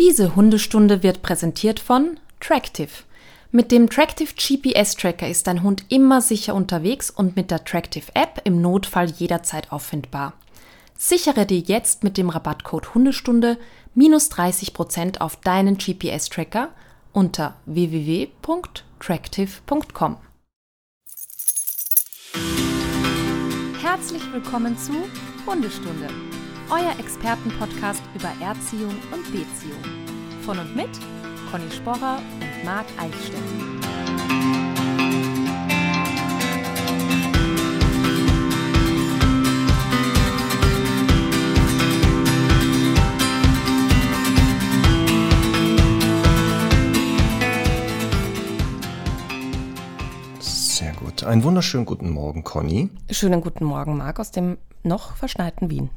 Diese Hundestunde wird präsentiert von Tractive. Mit dem Tractive GPS Tracker ist dein Hund immer sicher unterwegs und mit der Tractive App im Notfall jederzeit auffindbar. Sichere dir jetzt mit dem Rabattcode Hundestunde minus 30% auf deinen GPS Tracker unter www.tractive.com. Herzlich willkommen zu Hundestunde, euer Expertenpodcast über Erziehung und Beziehung. Von und mit Conny Sporrer und Marc Eichstätt. Sehr gut. Einen wunderschönen guten Morgen, Conny. Schönen guten Morgen, Marc, aus dem noch verschneiten Wien.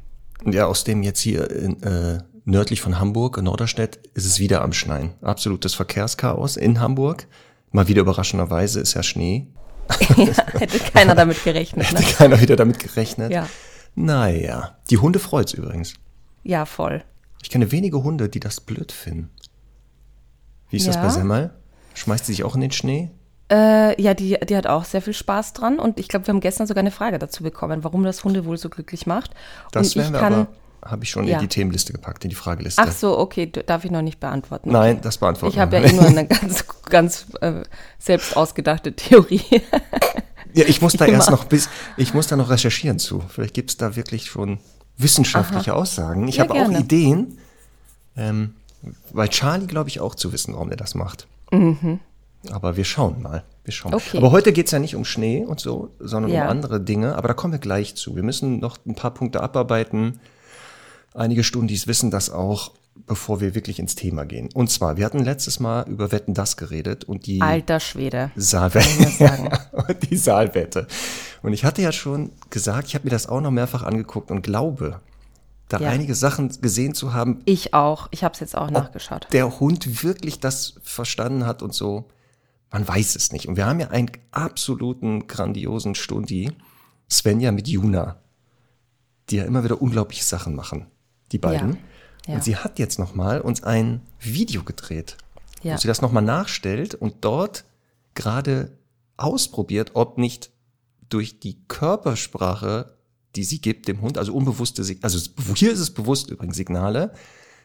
Ja, aus dem jetzt hier in, äh, nördlich von Hamburg, in Norderstedt, ist es wieder am Schneien. Absolutes Verkehrschaos in Hamburg. Mal wieder überraschenderweise ist ja Schnee. ja, hätte keiner damit gerechnet. Ne? Hätte keiner wieder damit gerechnet. Ja. Naja, die Hunde freut's übrigens. Ja, voll. Ich kenne wenige Hunde, die das blöd finden. Wie ist das Ja? bei Semmel? Schmeißt sie sich auch in den Schnee? Äh, ja, die, die hat auch sehr viel Spaß dran und ich glaube, wir haben gestern sogar eine Frage dazu bekommen, warum das Hunde wohl so glücklich macht. Das und werden ich wir kann. aber, habe ich schon Ja. in die Themenliste gepackt, in die Frageliste. Ach so, okay, darf ich noch nicht beantworten. Nein, das beantworten Ich habe ja wir. eh nur eine ganz, ganz äh, selbst ausgedachte Theorie. Ja, ich muss da Immer. erst noch bis, ich muss da noch recherchieren zu. Vielleicht gibt's da wirklich schon wissenschaftliche Aussagen. Ich Ja, habe auch. Ideen, ähm, weil Charlie glaube ich auch zu wissen, warum er das macht. Aber wir schauen mal. Wir schauen. Okay. Aber heute geht's ja nicht um Schnee und so, sondern Ja. um andere Dinge. Aber da kommen wir gleich zu. Wir müssen noch ein paar Punkte abarbeiten. Einige Stundis wissen das auch, bevor wir wirklich ins Thema gehen. Und zwar, wir hatten letztes Mal über Wetten das geredet und die Alter Schwede. Saalwette. Und die Saalwette. Und ich hatte ja schon gesagt, ich habe mir das auch noch mehrfach angeguckt und glaube, da Ja. einige Sachen gesehen zu haben, Ich auch. Ich habe es jetzt auch nachgeschaut. der Hund wirklich das verstanden hat und so. Man weiß es nicht. Und wir haben ja einen absoluten grandiosen Stundi, Svenja mit Juna, die ja immer wieder unglaubliche Sachen machen, die beiden. Ja. Ja. Und sie hat jetzt noch mal uns ein Video gedreht, Ja. wo sie das noch mal nachstellt und dort gerade ausprobiert, ob nicht durch die Körpersprache, die sie gibt dem Hund, also unbewusste, also hier ist es bewusst übrigens Signale,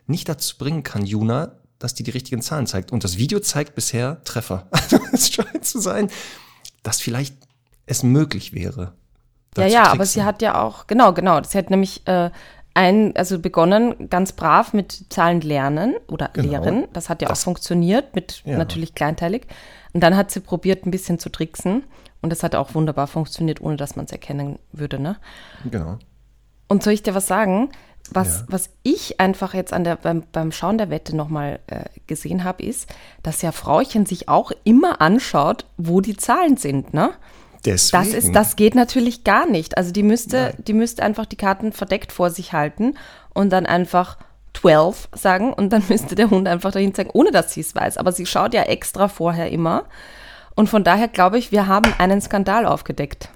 nicht dazu bringen kann, Juna, dass die die richtigen Zahlen zeigt. Und das Video zeigt bisher Treffer. Also es scheint zu sein, dass vielleicht es möglich wäre. Ja, ja, aber sie hat ja auch, genau, genau. Sie hat nämlich äh, ein, also begonnen ganz brav mit Zahlen lernen oder Genau. lehren. Das hat ja Das- auch funktioniert, mit Ja. natürlich kleinteilig. Und dann hat sie probiert, ein bisschen zu tricksen. Und das hat auch wunderbar funktioniert, ohne dass man es erkennen würde, ne? Genau. Und soll ich dir was sagen? Was, Ja. was ich einfach jetzt an der, beim, beim Schauen der Wette nochmal äh, gesehen habe, ist, dass ja Frauchen sich auch immer anschaut, wo die Zahlen sind, ne? Deswegen. Das ist, das geht natürlich gar nicht. Also die müsste, Nein. die müsste einfach die Karten verdeckt vor sich halten und dann einfach 12 sagen und dann müsste der Hund einfach dahin zeigen, ohne dass sie es weiß. Aber sie schaut ja extra vorher immer. Und von daher glaube ich, wir haben einen Skandal aufgedeckt.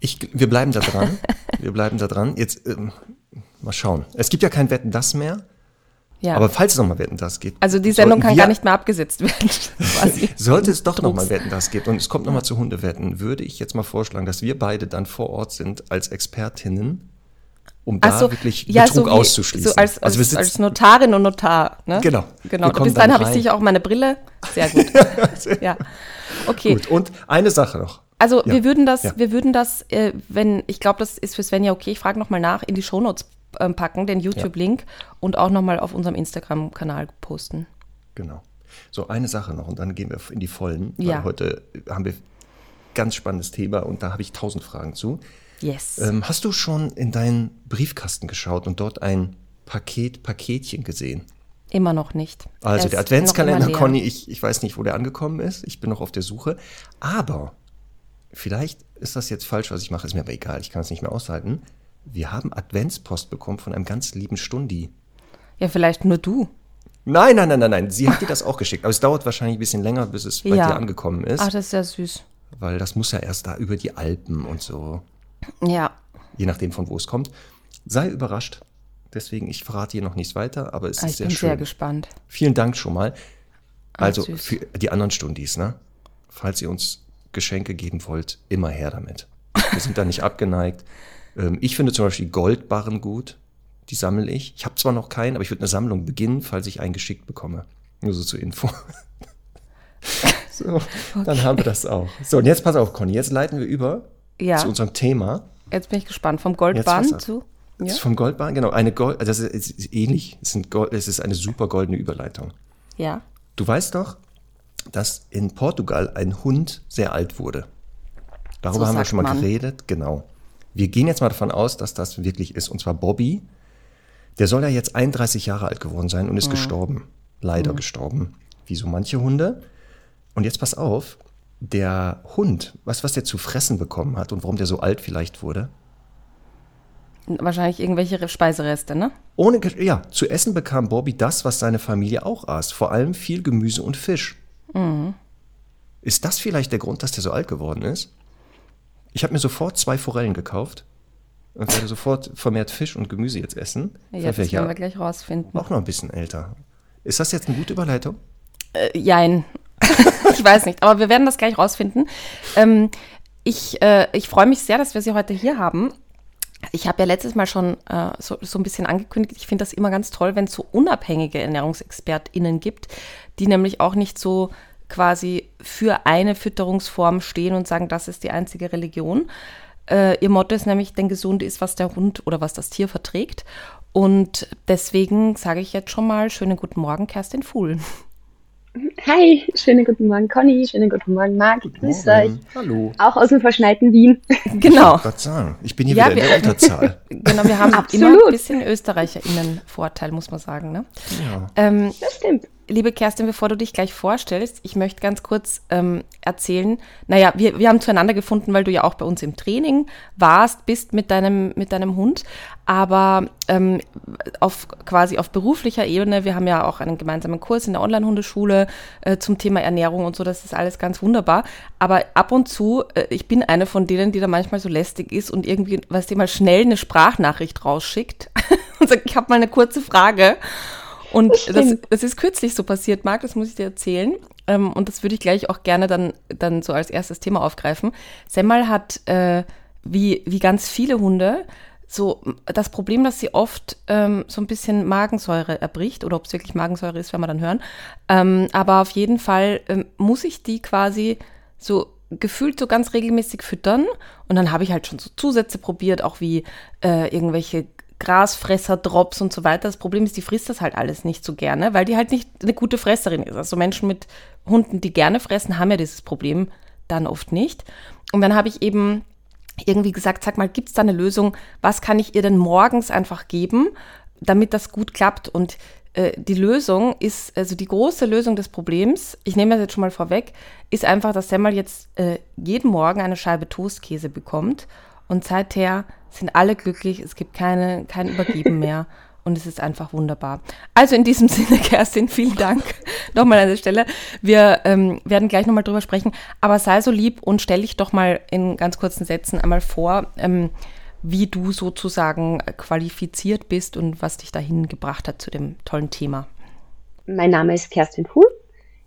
Ich, wir bleiben da dran. wir bleiben da dran. Jetzt ähm, mal schauen. Es gibt ja kein Wetten das mehr. Ja. Aber falls es nochmal Wetten das gibt. also die Sendung kann gar nicht mehr abgesetzt werden. Sollte es doch nochmal Wetten das gibt und es kommt nochmal zu Hundewetten, würde ich jetzt mal vorschlagen, dass wir beide dann vor Ort sind als Expertinnen, um da Ach so, wirklich ja, Betrug so wie, auszuschließen. So als, als, also als Notarin und Notar. Ne? Genau. genau. Bis dahin dann habe ich sicher auch meine Brille. Sehr gut. ja. Okay. gut. Und eine Sache noch. Also Ja. wir würden das, Ja. wir würden das, äh, wenn, ich glaube, das ist für Svenja okay, ich frage nochmal nach, in die Shownotes packen, den YouTube-Link und auch nochmal auf unserem Instagram-Kanal posten. Genau. So, eine Sache noch und dann gehen wir in die Vollen. Weil Ja. heute haben wir ganz spannendes Thema und da habe ich tausend Fragen zu. Yes. Ähm, hast du schon in deinen Briefkasten geschaut und dort ein Paket, Paketchen gesehen? immer noch nicht. Also Er der Adventskalender. Conny, ich, ich weiß nicht, wo der angekommen ist. Ich bin noch auf der Suche. Aber vielleicht ist das jetzt falsch, was ich mache, ist mir aber egal, ich kann es nicht mehr aushalten. Wir haben Adventspost bekommen von einem ganz lieben Stundi. Ja, vielleicht nur du. Nein, nein, nein, nein, nein. Sie hat dir das auch geschickt. Aber es dauert wahrscheinlich ein bisschen länger, bis es bei Ja. dir angekommen ist. Ach, das ist ja süß. Weil das muss ja erst da über die Alpen und so. Ja. Je nachdem, von wo es kommt. Sei überrascht. Deswegen, ich verrate hier noch nichts weiter, aber es Ah, ist ich sehr bin schön. sehr gespannt. Vielen Dank schon mal. Also süß. für die anderen Stundis, ne? Falls ihr uns Geschenke geben wollt, immer her damit. Wir sind da nicht abgeneigt. Ähm, ich finde zum Beispiel Goldbarren gut. Die sammle ich. Ich habe zwar noch keinen, aber ich würde eine Sammlung beginnen, falls ich einen geschickt bekomme. Nur so zur Info. so, dann haben wir das auch. So, und jetzt pass auf, Conny. Jetzt leiten wir über Ja. zu unserem Thema. Jetzt bin ich gespannt. Vom auf. zu. Das Ja. ist vom Goldbarren, genau. Eine Gold, also das ist, ist ähnlich. Es, sind Gold, es ist eine super goldene Überleitung. ja. Du weißt doch, dass in Portugal ein Hund sehr alt wurde. Darüber So haben wir schon mal man. geredet, genau. Wir gehen jetzt mal davon aus, dass das wirklich ist. Und zwar Bobby. Der soll ja jetzt 31 Jahre alt geworden sein und ist gestorben. Leider gestorben. Wie so manche Hunde. Und jetzt pass auf, der Hund, du, was der zu fressen bekommen hat und warum der so alt vielleicht wurde? Wahrscheinlich irgendwelche Speisereste, ne? Ohne, ja, zu essen bekam Bobby das, was seine Familie auch aß. Vor allem viel Gemüse und Fisch. Ist das vielleicht der Grund, dass der so alt geworden ist? Ich habe mir sofort zwei Forellen gekauft und werde sofort vermehrt Fisch und Gemüse jetzt essen. Jetzt Vielleicht werden ja wir gleich rausfinden. auch noch ein bisschen älter. Ist das jetzt eine gute Überleitung? Äh, jein. ich weiß nicht, aber wir werden das gleich rausfinden. Ähm, ich äh, ich freue mich sehr, dass wir Sie heute hier haben. Ich habe ja letztes Mal schon äh, so, so ein bisschen angekündigt, ich finde das immer ganz toll, wenn es so unabhängige ErnährungsexpertInnen gibt, die nämlich auch nicht so quasi für eine Fütterungsform stehen und sagen, das ist die einzige Religion. Äh, ihr Motto ist nämlich, denn gesund ist, was der Hund oder was das Tier verträgt. Und deswegen sage ich jetzt schon mal schönen guten Morgen, Kerstin Fuhl. Hi, schönen guten Morgen Conny, schönen guten Morgen Marc, grüß euch. Hallo. Auch aus dem verschneiten Wien. Genau. Gott sagen, ich bin hier Ja, wieder in wir- der Unterzahl. Genau, wir haben Absolut. immer ein bisschen ÖsterreicherInnen-Vorteil, muss man sagen. Ne? Ja. Ähm, Das stimmt. Liebe Kerstin, bevor du dich gleich vorstellst, ich möchte ganz kurz ähm, erzählen, naja, wir, wir haben zueinander gefunden, weil du ja auch bei uns im Training warst, bist mit deinem, mit deinem Hund, aber ähm, auf quasi auf beruflicher Ebene, wir haben ja auch einen gemeinsamen Kurs in der Online-Hundeschule äh, zum Thema Ernährung und so, das ist alles ganz wunderbar, aber ab und zu, äh, ich bin eine von denen, die da manchmal so lästig ist und irgendwie, weißt du, mal schnell eine Sprachnachricht rausschickt. Und sagt, ich habe mal eine kurze Frage und Das das, ist kürzlich so passiert, Marc, das muss ich dir erzählen. Ähm, und das würde ich gleich auch gerne dann, dann so als erstes Thema aufgreifen. Semmel hat, äh, wie, wie ganz viele Hunde, so das Problem, dass sie oft ähm, so ein bisschen Magensäure erbricht, oder ob es wirklich Magensäure ist, werden wir dann hören. Ähm, aber auf jeden Fall ähm, muss ich die quasi so gefühlt so ganz regelmäßig füttern. Und dann habe ich halt schon so Zusätze probiert, auch wie äh, irgendwelche Grasfresser-Drops und so weiter. Das Problem ist, die frisst das halt alles nicht so gerne, weil die halt nicht eine gute Fresserin ist. Also Menschen mit Hunden, die gerne fressen, haben ja dieses Problem dann oft nicht. Und dann habe ich eben irgendwie gesagt, sag mal, gibt es da eine Lösung? Was kann ich ihr denn morgens einfach geben, damit das gut klappt? Und äh, die Lösung ist, also die große Lösung des Problems, ich nehme das jetzt schon mal vorweg, ist einfach, dass Semmel jetzt äh, jeden Morgen eine Scheibe Toastkäse bekommt. Und seither sind alle glücklich, es gibt keine, kein Übergeben mehr. Und es ist einfach wunderbar. Also in diesem Sinne, Kerstin, vielen Dank nochmal an der Stelle. Wir ähm, werden gleich nochmal drüber sprechen. Aber sei so lieb und stell dich doch mal in ganz kurzen Sätzen einmal vor, ähm, wie du sozusagen qualifiziert bist und was dich dahin gebracht hat zu dem tollen Thema. Mein Name ist Kerstin Fuhl.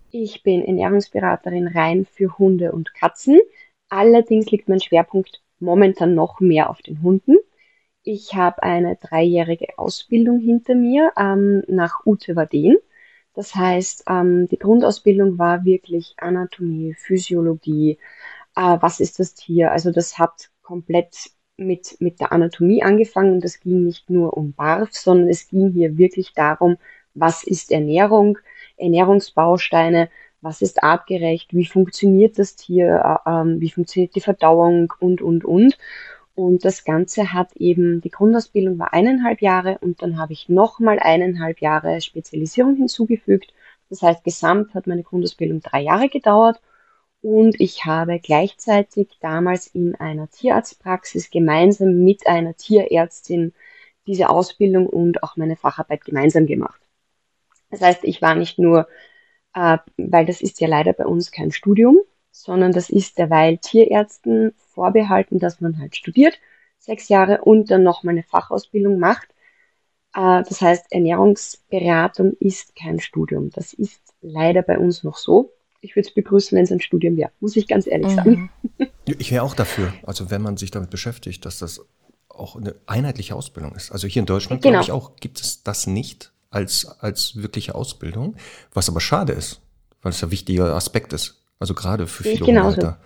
Ich bin Ernährungsberaterin rein für Hunde und Katzen. Allerdings liegt mein Schwerpunkt momentan noch mehr auf den Hunden. Ich habe eine dreijährige Ausbildung hinter mir ähm, nach Ute Waden. Das heißt, ähm, die Grundausbildung war wirklich Anatomie, Physiologie, äh, was ist das Tier? Also das hat komplett mit, mit der Anatomie angefangen und es ging nicht nur um Barf, sondern es ging hier wirklich darum, was ist Ernährung, Ernährungsbausteine, was ist artgerecht, wie funktioniert das Tier, äh, ähm, wie funktioniert die Verdauung und, und, und. Und das Ganze hat eben, die Grundausbildung war eineinhalb Jahre und dann habe ich nochmal eineinhalb Jahre Spezialisierung hinzugefügt. Das heißt, gesamt hat meine Grundausbildung drei Jahre gedauert und ich habe gleichzeitig damals in einer Tierarztpraxis gemeinsam mit einer Tierärztin diese Ausbildung und auch meine Facharbeit gemeinsam gemacht. Das heißt, ich war nicht nur, äh, weil das ist ja leider bei uns kein Studium, sondern das ist derweil Tierärzten vorbehalten, dass man halt studiert, sechs Jahre und dann nochmal eine Fachausbildung macht. Äh, das heißt, Ernährungsberatung ist kein Studium. Das ist leider bei uns noch so. Ich würde es begrüßen, wenn es ein Studium wäre, muss ich ganz ehrlich sagen. Mhm. Ich wäre auch dafür, also wenn man sich damit beschäftigt, dass das auch eine einheitliche Ausbildung ist. Also hier in Deutschland, genau. glaube ich auch, gibt es das nicht als, als wirkliche Ausbildung, was aber schade ist, weil es ein wichtiger Aspekt ist. Also gerade für viele Hundehalter.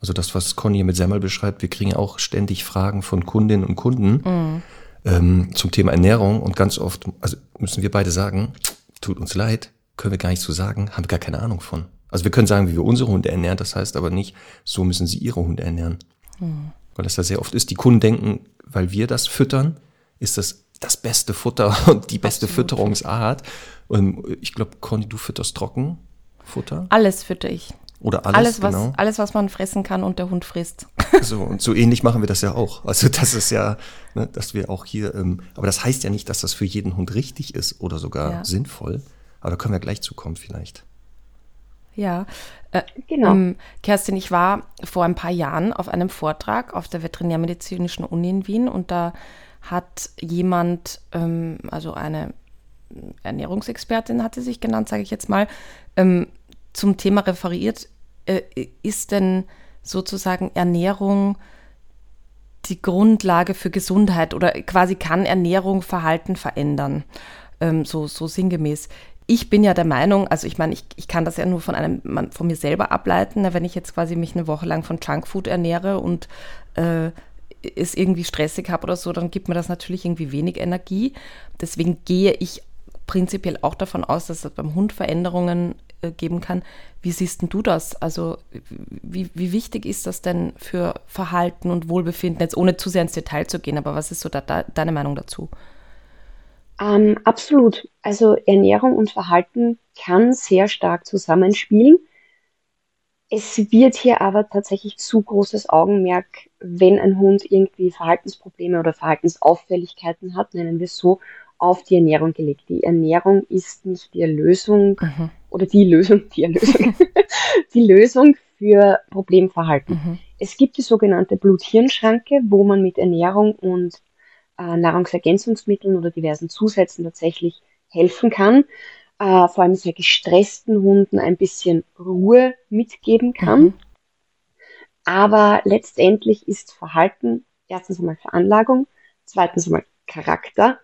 Also das, was Conny mit Semmel beschreibt, wir kriegen auch ständig Fragen von Kundinnen und Kunden mhm. ähm, zum Thema Ernährung und ganz oft, also müssen wir beide sagen, tut uns leid, können wir gar nicht so sagen, haben wir gar keine Ahnung von. Also wir können sagen, wie wir unsere Hunde ernähren, das heißt aber nicht, so müssen sie ihre Hunde ernähren. Mhm. Weil das ja sehr oft ist, die Kunden denken, weil wir das füttern, ist das das beste Futter und die beste Absolut. Fütterungsart. Und ich glaube, Conny, du fütterst Trockenfutter? Alles fütter ich. Oder alles, alles was, genau. alles, was man fressen kann und der Hund frisst. So, und so ähnlich machen wir das ja auch. Also das ist ja, ne, dass wir auch hier, ähm, aber das heißt ja nicht, dass das für jeden Hund richtig ist oder sogar ja. sinnvoll. Aber da können wir gleich zukommen vielleicht. Ja, äh, genau. Ähm, Kerstin, ich war vor ein paar Jahren auf einem Vortrag auf der Veterinärmedizinischen Uni in Wien und da hat jemand, ähm, also eine Ernährungsexpertin hatte sich genannt, sage ich jetzt mal, ähm, zum Thema referiert. Äh, ist denn sozusagen Ernährung die Grundlage für Gesundheit oder quasi kann Ernährung Verhalten verändern? Ähm, so, so sinngemäß ich bin ja der Meinung, also ich meine, ich, ich kann das ja nur von einem, von mir selber ableiten, ne, wenn ich jetzt quasi mich eine Woche lang von Junkfood ernähre und äh, es irgendwie stressig habe oder so, dann gibt mir das natürlich irgendwie wenig Energie. Deswegen gehe ich prinzipiell auch davon aus, dass es beim Hund Veränderungen äh, geben kann. Wie siehst denn du das? Also wie, wie wichtig ist das denn für Verhalten und Wohlbefinden, jetzt ohne zu sehr ins Detail zu gehen, aber was ist so da, da, deine Meinung dazu? Ähm, absolut. Also Ernährung und Verhalten kann sehr stark zusammenspielen. Es wird hier aber tatsächlich zu großes Augenmerk, wenn ein Hund irgendwie Verhaltensprobleme oder Verhaltensauffälligkeiten hat, nennen wir es so, auf die Ernährung gelegt. Die Ernährung ist nicht die Erlösung mhm. oder die Lösung, die Erlösung, die Lösung für Problemverhalten. Mhm. Es gibt die sogenannte Blut-Hirn-Schranke, wo man mit Ernährung und äh, Nahrungsergänzungsmitteln oder diversen Zusätzen tatsächlich helfen kann. Äh, vor allem sehr gestressten Hunden ein bisschen Ruhe mitgeben kann. Mhm. Aber letztendlich ist Verhalten erstens einmal Veranlagung, zweitens einmal Charakter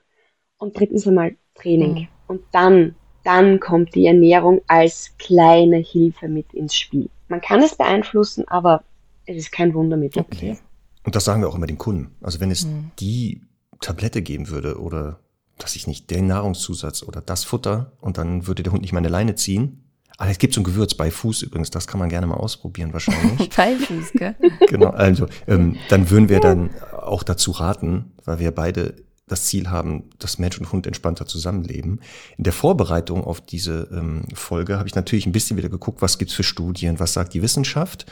und drittens einmal Training. Mhm. Und dann, dann kommt die Ernährung als kleine Hilfe mit ins Spiel. Man kann es beeinflussen, aber es ist kein Wundermittel. Okay. Und das sagen wir auch immer den Kunden. Also wenn es mhm. die Tablette geben würde oder dass ich nicht den Nahrungszusatz oder das Futter und dann würde der Hund nicht meine Leine ziehen. Aber es gibt so ein Gewürz bei Fuß übrigens, das kann man gerne mal ausprobieren wahrscheinlich. bei Fuß, gell? Genau, also ähm, dann würden wir dann auch dazu raten, weil wir beide das Ziel haben, dass Mensch und Hund entspannter zusammenleben. In der Vorbereitung auf diese ähm, Folge habe ich natürlich ein bisschen wieder geguckt, was gibt's für Studien, was sagt die Wissenschaft.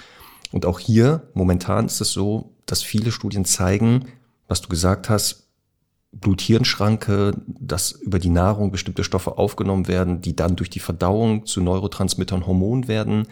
Und auch hier, momentan ist es so, dass viele Studien zeigen, was du gesagt hast, Blut-Hirn-Schranke, dass über die Nahrung bestimmte Stoffe aufgenommen werden, die dann durch die Verdauung zu Neurotransmittern Hormonen werden.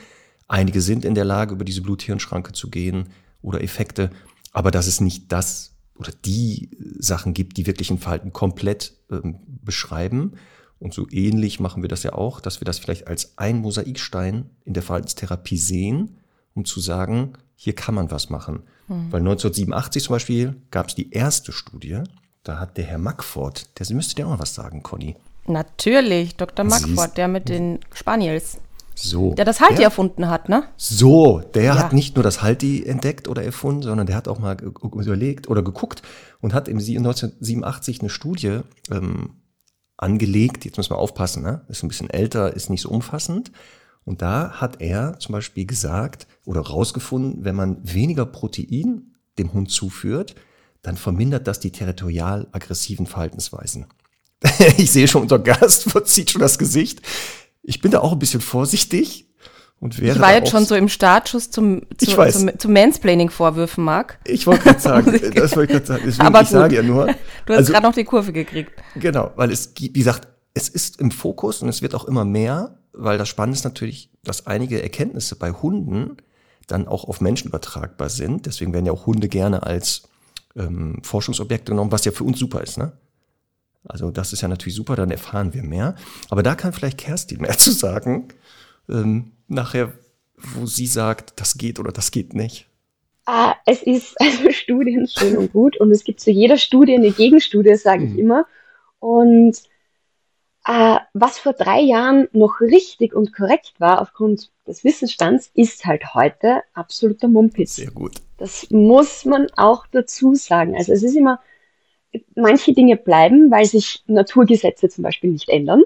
Einige sind in der Lage, über diese Blut-Hirn-Schranke zu gehen oder Effekte, aber dass es nicht das oder die Sachen gibt, die wirklich ein Verhalten komplett ähm, beschreiben. Und so ähnlich machen wir das ja auch, dass wir das vielleicht als ein Mosaikstein in der Verhaltenstherapie sehen, um zu sagen, hier kann man was machen. Mhm. Weil 1987 zum Beispiel gab es die erste Studie, da hat der Herr Mackford, der müsste dir auch noch was sagen, Conny. Natürlich, Dr. Mackford, der mit den Spaniels. So. Der das Halti der, erfunden hat, ne? So, der ja. hat nicht nur das Halti entdeckt oder erfunden, sondern der hat auch mal überlegt oder geguckt und hat im 1987 eine Studie ähm, angelegt. Jetzt müssen wir aufpassen, ne? Ist ein bisschen älter, ist nicht so umfassend. Und da hat er zum Beispiel gesagt oder rausgefunden, wenn man weniger Protein dem Hund zuführt, dann vermindert das die territorial aggressiven Verhaltensweisen. ich sehe schon, unser Gast verzieht schon das Gesicht. Ich bin da auch ein bisschen vorsichtig. Und wäre ich war jetzt schon so im Startschuss zum, zu, zum, zum Mansplaining-Vorwürfen, Marc. Ich wollte gerade sagen, das wollte ich gerade sagen. Deswegen, Aber ich sage ja nur. Du hast also, gerade noch die Kurve gekriegt. Genau, weil es gibt, wie gesagt, es ist im Fokus und es wird auch immer mehr, weil das Spannende ist natürlich, dass einige Erkenntnisse bei Hunden dann auch auf Menschen übertragbar sind. Deswegen werden ja auch Hunde gerne als ähm, Forschungsobjekte genommen, was ja für uns super ist. Ne? Also das ist ja natürlich super, dann erfahren wir mehr. Aber da kann vielleicht Kerstin mehr zu sagen. Ähm, nachher, wo sie sagt, das geht oder das geht nicht. Ah, es ist also Studien schön und gut und es gibt zu jeder Studie eine Gegenstudie, sage ich mhm. immer. Und äh, was vor drei Jahren noch richtig und korrekt war aufgrund des Wissensstands, ist halt heute absoluter Mumpitz. Sehr gut. Das muss man auch dazu sagen. Also es ist immer, manche Dinge bleiben, weil sich Naturgesetze zum Beispiel nicht ändern.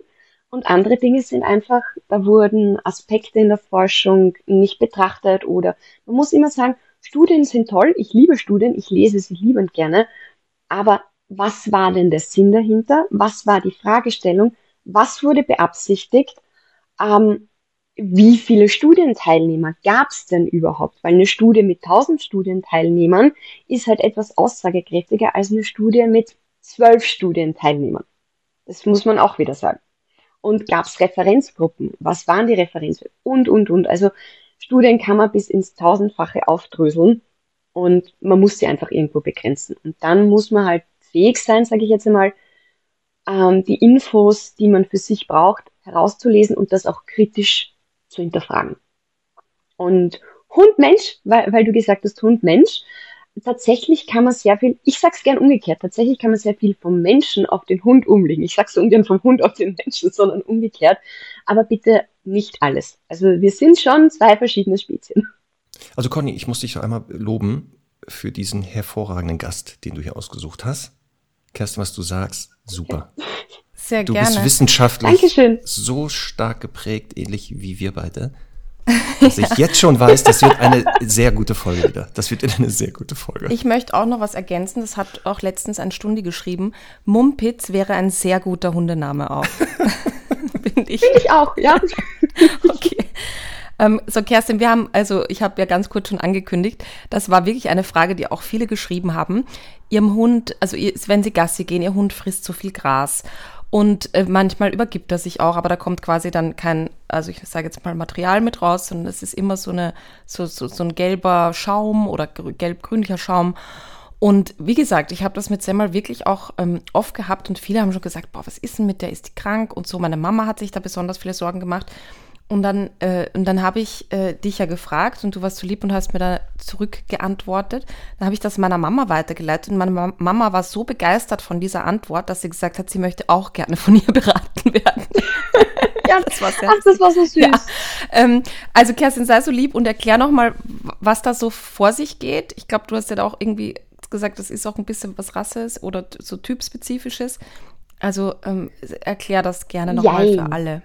Und andere Dinge sind einfach, da wurden Aspekte in der Forschung nicht betrachtet oder man muss immer sagen, Studien sind toll, ich liebe Studien, ich lese sie liebend gerne, aber was war denn der Sinn dahinter? Was war die Fragestellung? Was wurde beabsichtigt? Ähm, wie viele Studienteilnehmer gab es denn überhaupt? Weil eine Studie mit 1000 Studienteilnehmern ist halt etwas aussagekräftiger als eine Studie mit zwölf Studienteilnehmern. Das muss man auch wieder sagen. Und gab es Referenzgruppen? Was waren die Referenzgruppen? Und, und, und. Also Studien kann man bis ins Tausendfache aufdröseln und man muss sie einfach irgendwo begrenzen. Und dann muss man halt fähig sein, sage ich jetzt einmal, ähm, die Infos, die man für sich braucht, herauszulesen und das auch kritisch zu hinterfragen. Und Hund-Mensch, weil, weil du gesagt hast Hund-Mensch, tatsächlich kann man sehr viel, ich sag's gern umgekehrt, tatsächlich kann man sehr viel vom Menschen auf den Hund umlegen. Ich sag's ungern vom Hund auf den Menschen, sondern umgekehrt. Aber bitte nicht alles. Also wir sind schon zwei verschiedene Spezien. Also Conny, ich muss dich noch einmal loben für diesen hervorragenden Gast, den du hier ausgesucht hast. Kerstin, was du sagst, super. Sehr du gerne. bist wissenschaftlich Dankeschön. so stark geprägt, ähnlich wie wir beide, dass ich jetzt schon weiß, das wird eine sehr gute Folge wieder. Das wird eine sehr gute Folge. Ich möchte auch noch was ergänzen. Das hat auch letztens ein Stundi geschrieben. Mumpitz wäre ein sehr guter Hundename auch. Finde ich. Finde ich auch, ja. okay. Ähm, so, Kerstin, wir haben, also ich habe ja ganz kurz schon angekündigt, das war wirklich eine Frage, die auch viele geschrieben haben. Ihrem Hund, also wenn sie Gassi gehen, ihr Hund frisst zu viel Gras. Und äh, manchmal übergibt er sich auch, aber da kommt quasi dann kein, also ich sage jetzt mal Material mit raus, sondern es ist immer so eine, so, so, so ein gelber Schaum oder gelb-grünlicher Schaum. Und wie gesagt, ich habe das mit Semmel wirklich auch ähm, oft gehabt und viele haben schon gesagt, boah, was ist denn mit der, ist die krank und so. Meine Mama hat sich da besonders viele Sorgen gemacht. Und dann, äh, und dann habe ich äh, dich ja gefragt und du warst so lieb und hast mir da zurückgeantwortet. Dann habe ich das meiner Mama weitergeleitet und meine Mama war so begeistert von dieser Antwort, dass sie gesagt hat, sie möchte auch gerne von ihr beraten werden. ja, das war sehr Ach, das war so süß. Ja. Ähm, also Kerstin, sei so lieb und erklär nochmal, was da so vor sich geht. Ich glaube, du hast ja da auch irgendwie gesagt, das ist auch ein bisschen was Rasses oder so typspezifisches. Also ähm, erklär das gerne nochmal für alle.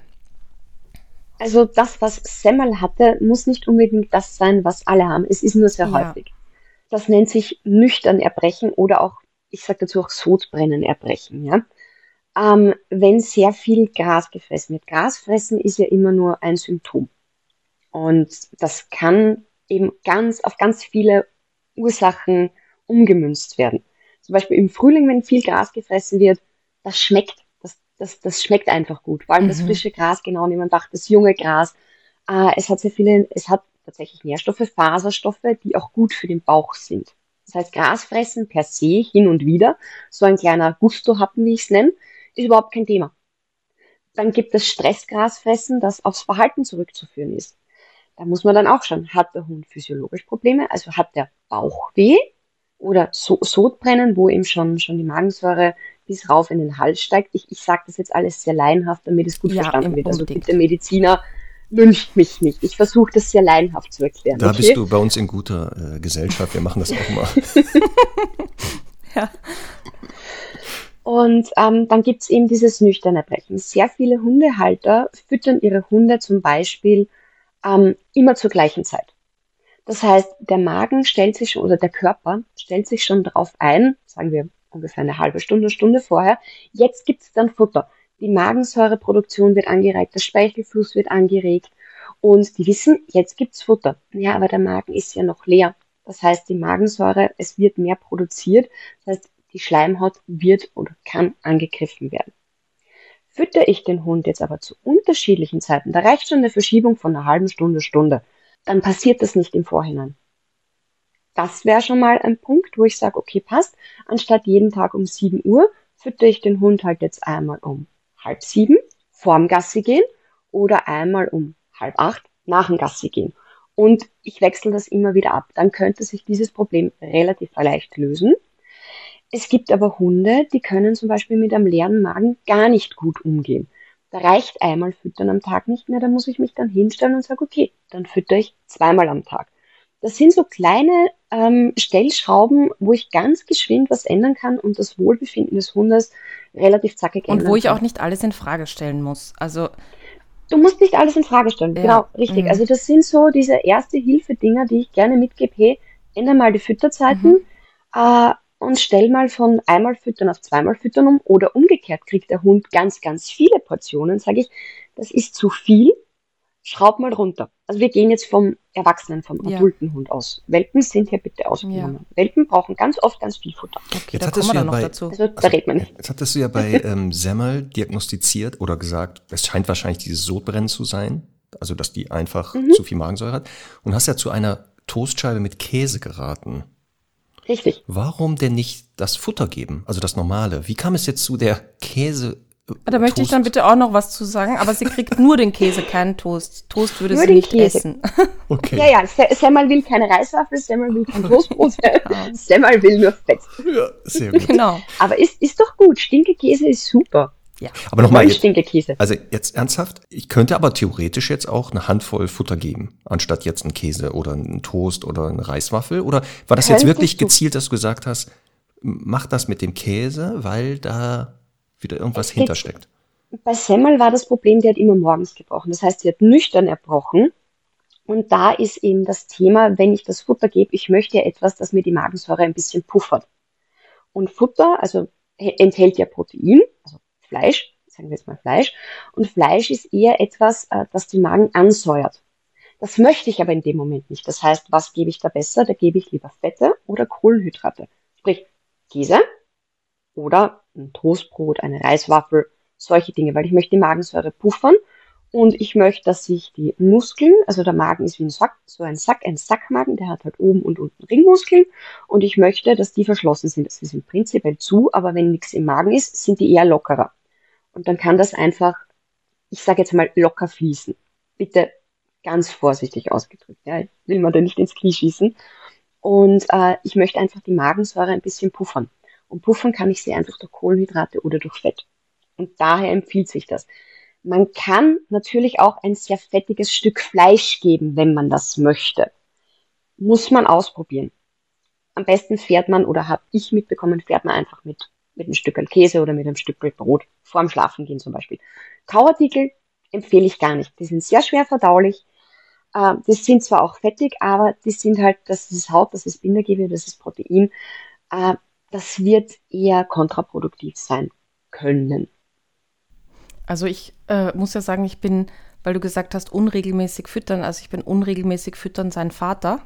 Also das, was Semmel hatte, muss nicht unbedingt das sein, was alle haben. Es ist nur sehr ja. häufig. Das nennt sich nüchtern erbrechen oder auch, ich sage dazu auch Sodbrennen erbrechen. Ja? Ähm, wenn sehr viel Gras gefressen wird. Grasfressen ist ja immer nur ein Symptom. Und das kann eben ganz auf ganz viele Ursachen umgemünzt werden. Zum Beispiel im Frühling, wenn viel Gras gefressen wird, das schmeckt das, das schmeckt einfach gut. Vor allem mhm. das frische Gras, genau wie man dachte, das junge Gras. Äh, es hat sehr viele, es hat tatsächlich Nährstoffe, Faserstoffe, die auch gut für den Bauch sind. Das heißt, Grasfressen per se hin und wieder, so ein kleiner Gusto hatten, wie ich es nenne, ist überhaupt kein Thema. Dann gibt es Stressgrasfressen, das aufs Verhalten zurückzuführen ist. Da muss man dann auch schauen, hat der Hund physiologisch Probleme, also hat der Bauchweh oder so Sodbrennen, wo ihm schon, schon die Magensäure bis rauf in den Hals steigt. Ich, ich sage das jetzt alles sehr laienhaft, damit es gut ja, verstanden wird. Also der Mediziner lyncht mich nicht. Ich versuche das sehr laienhaft zu erklären. Da okay? bist du bei uns in guter äh, Gesellschaft. Wir machen das auch mal. ja. Und ähm, dann gibt's eben dieses nüchterne Brechen. Sehr viele Hundehalter füttern ihre Hunde zum Beispiel ähm, immer zur gleichen Zeit. Das heißt, der Magen stellt sich schon, oder der Körper stellt sich schon darauf ein, sagen wir ungefähr eine halbe Stunde, Stunde vorher. Jetzt gibt's dann Futter. Die Magensäureproduktion wird angeregt, der Speichelfluss wird angeregt und die wissen, jetzt gibt's Futter. Ja, aber der Magen ist ja noch leer. Das heißt, die Magensäure, es wird mehr produziert. Das heißt, die Schleimhaut wird oder kann angegriffen werden. Fütter ich den Hund jetzt aber zu unterschiedlichen Zeiten, da reicht schon eine Verschiebung von einer halben Stunde, Stunde, dann passiert das nicht im Vorhinein. Das wäre schon mal ein Punkt, wo ich sage, okay, passt. Anstatt jeden Tag um 7 Uhr fütter ich den Hund halt jetzt einmal um halb sieben vorm Gassi gehen oder einmal um halb acht nach dem Gassi gehen. Und ich wechsle das immer wieder ab. Dann könnte sich dieses Problem relativ leicht lösen. Es gibt aber Hunde, die können zum Beispiel mit einem leeren Magen gar nicht gut umgehen. Da reicht einmal Füttern am Tag nicht mehr, da muss ich mich dann hinstellen und sage, okay, dann fütter ich zweimal am Tag. Das sind so kleine ähm, Stellschrauben, wo ich ganz geschwind was ändern kann und das Wohlbefinden des Hundes relativ zackig ändern Und wo ich auch nicht alles in Frage stellen muss. Also du musst nicht alles in Frage stellen. Ja. Genau, richtig. Mhm. Also das sind so diese erste Hilfe-Dinger, die ich gerne mitgebe. Hey, ändere mal die Fütterzeiten mhm. äh, und stell mal von einmal füttern auf zweimal füttern um oder umgekehrt kriegt der Hund ganz, ganz viele Portionen. Sage ich, das ist zu viel schraub mal runter. Also wir gehen jetzt vom Erwachsenen, vom ja. adulten Hund aus. Welpen sind hier bitte ausgenommen. Ja. Welpen brauchen ganz oft ganz viel Futter. Okay, jetzt da kommen wir dann noch bei, dazu. Also, da redet man nicht. Jetzt hattest du ja bei ähm, Semmel diagnostiziert oder gesagt, es scheint wahrscheinlich dieses Sodbrennen zu sein, also dass die einfach mhm. zu viel Magensäure hat. Und hast ja zu einer Toastscheibe mit Käse geraten. Richtig. Warum denn nicht das Futter geben, also das normale? Wie kam es jetzt zu der Käse da möchte Toast. ich dann bitte auch noch was zu sagen, aber sie kriegt nur den Käse, keinen Toast. Toast würde nur sie nicht Käse. essen. Okay. Ja, ja, Semmel will keine Reiswaffel, Semmel will kein Toastbrot, Semmel will nur Fett. Ja, sehr gut. Genau. Aber ist, ist doch gut, Stinkekäse ist super. Ja. Aber nochmal, also jetzt ernsthaft, ich könnte aber theoretisch jetzt auch eine Handvoll Futter geben, anstatt jetzt einen Käse oder einen Toast oder eine Reiswaffel. Oder war das Könntest jetzt wirklich gezielt, dass du gesagt hast, mach das mit dem Käse, weil da wieder irgendwas hintersteckt. Bei Semmel war das Problem, die hat immer morgens gebrochen. Das heißt, sie hat nüchtern erbrochen. Und da ist eben das Thema, wenn ich das Futter gebe, ich möchte ja etwas, das mir die Magensäure ein bisschen puffert. Und Futter, also enthält ja Protein, also Fleisch, sagen wir jetzt mal Fleisch. Und Fleisch ist eher etwas, äh, das den Magen ansäuert. Das möchte ich aber in dem Moment nicht. Das heißt, was gebe ich da besser? Da gebe ich lieber Fette oder Kohlenhydrate. Sprich, Käse, oder ein Toastbrot, eine Reiswaffel, solche Dinge, weil ich möchte die Magensäure puffern und ich möchte, dass sich die Muskeln, also der Magen ist wie ein Sack, so ein Sack, ein Sackmagen, der hat halt oben und unten Ringmuskeln und ich möchte, dass die verschlossen sind. Das im prinzipiell zu, aber wenn nichts im Magen ist, sind die eher lockerer. Und dann kann das einfach, ich sage jetzt mal, locker fließen. Bitte ganz vorsichtig ausgedrückt. Ja, will man da nicht ins Knie schießen. Und äh, ich möchte einfach die Magensäure ein bisschen puffern. Und puffern kann ich sie einfach durch Kohlenhydrate oder durch Fett. Und daher empfiehlt sich das. Man kann natürlich auch ein sehr fettiges Stück Fleisch geben, wenn man das möchte. Muss man ausprobieren. Am besten fährt man, oder habe ich mitbekommen, fährt man einfach mit, mit einem Stück Käse oder mit einem Stück Brot vorm Schlafengehen zum Beispiel. Kauartikel empfehle ich gar nicht. Die sind sehr schwer verdaulich. Äh, das sind zwar auch fettig, aber die sind halt, das ist Haut, das ist Bindegewebe, das ist Protein. Das wird eher kontraproduktiv sein können. Also ich äh, muss ja sagen, ich bin weil du gesagt hast, unregelmäßig füttern. Also ich bin unregelmäßig füttern sein Vater.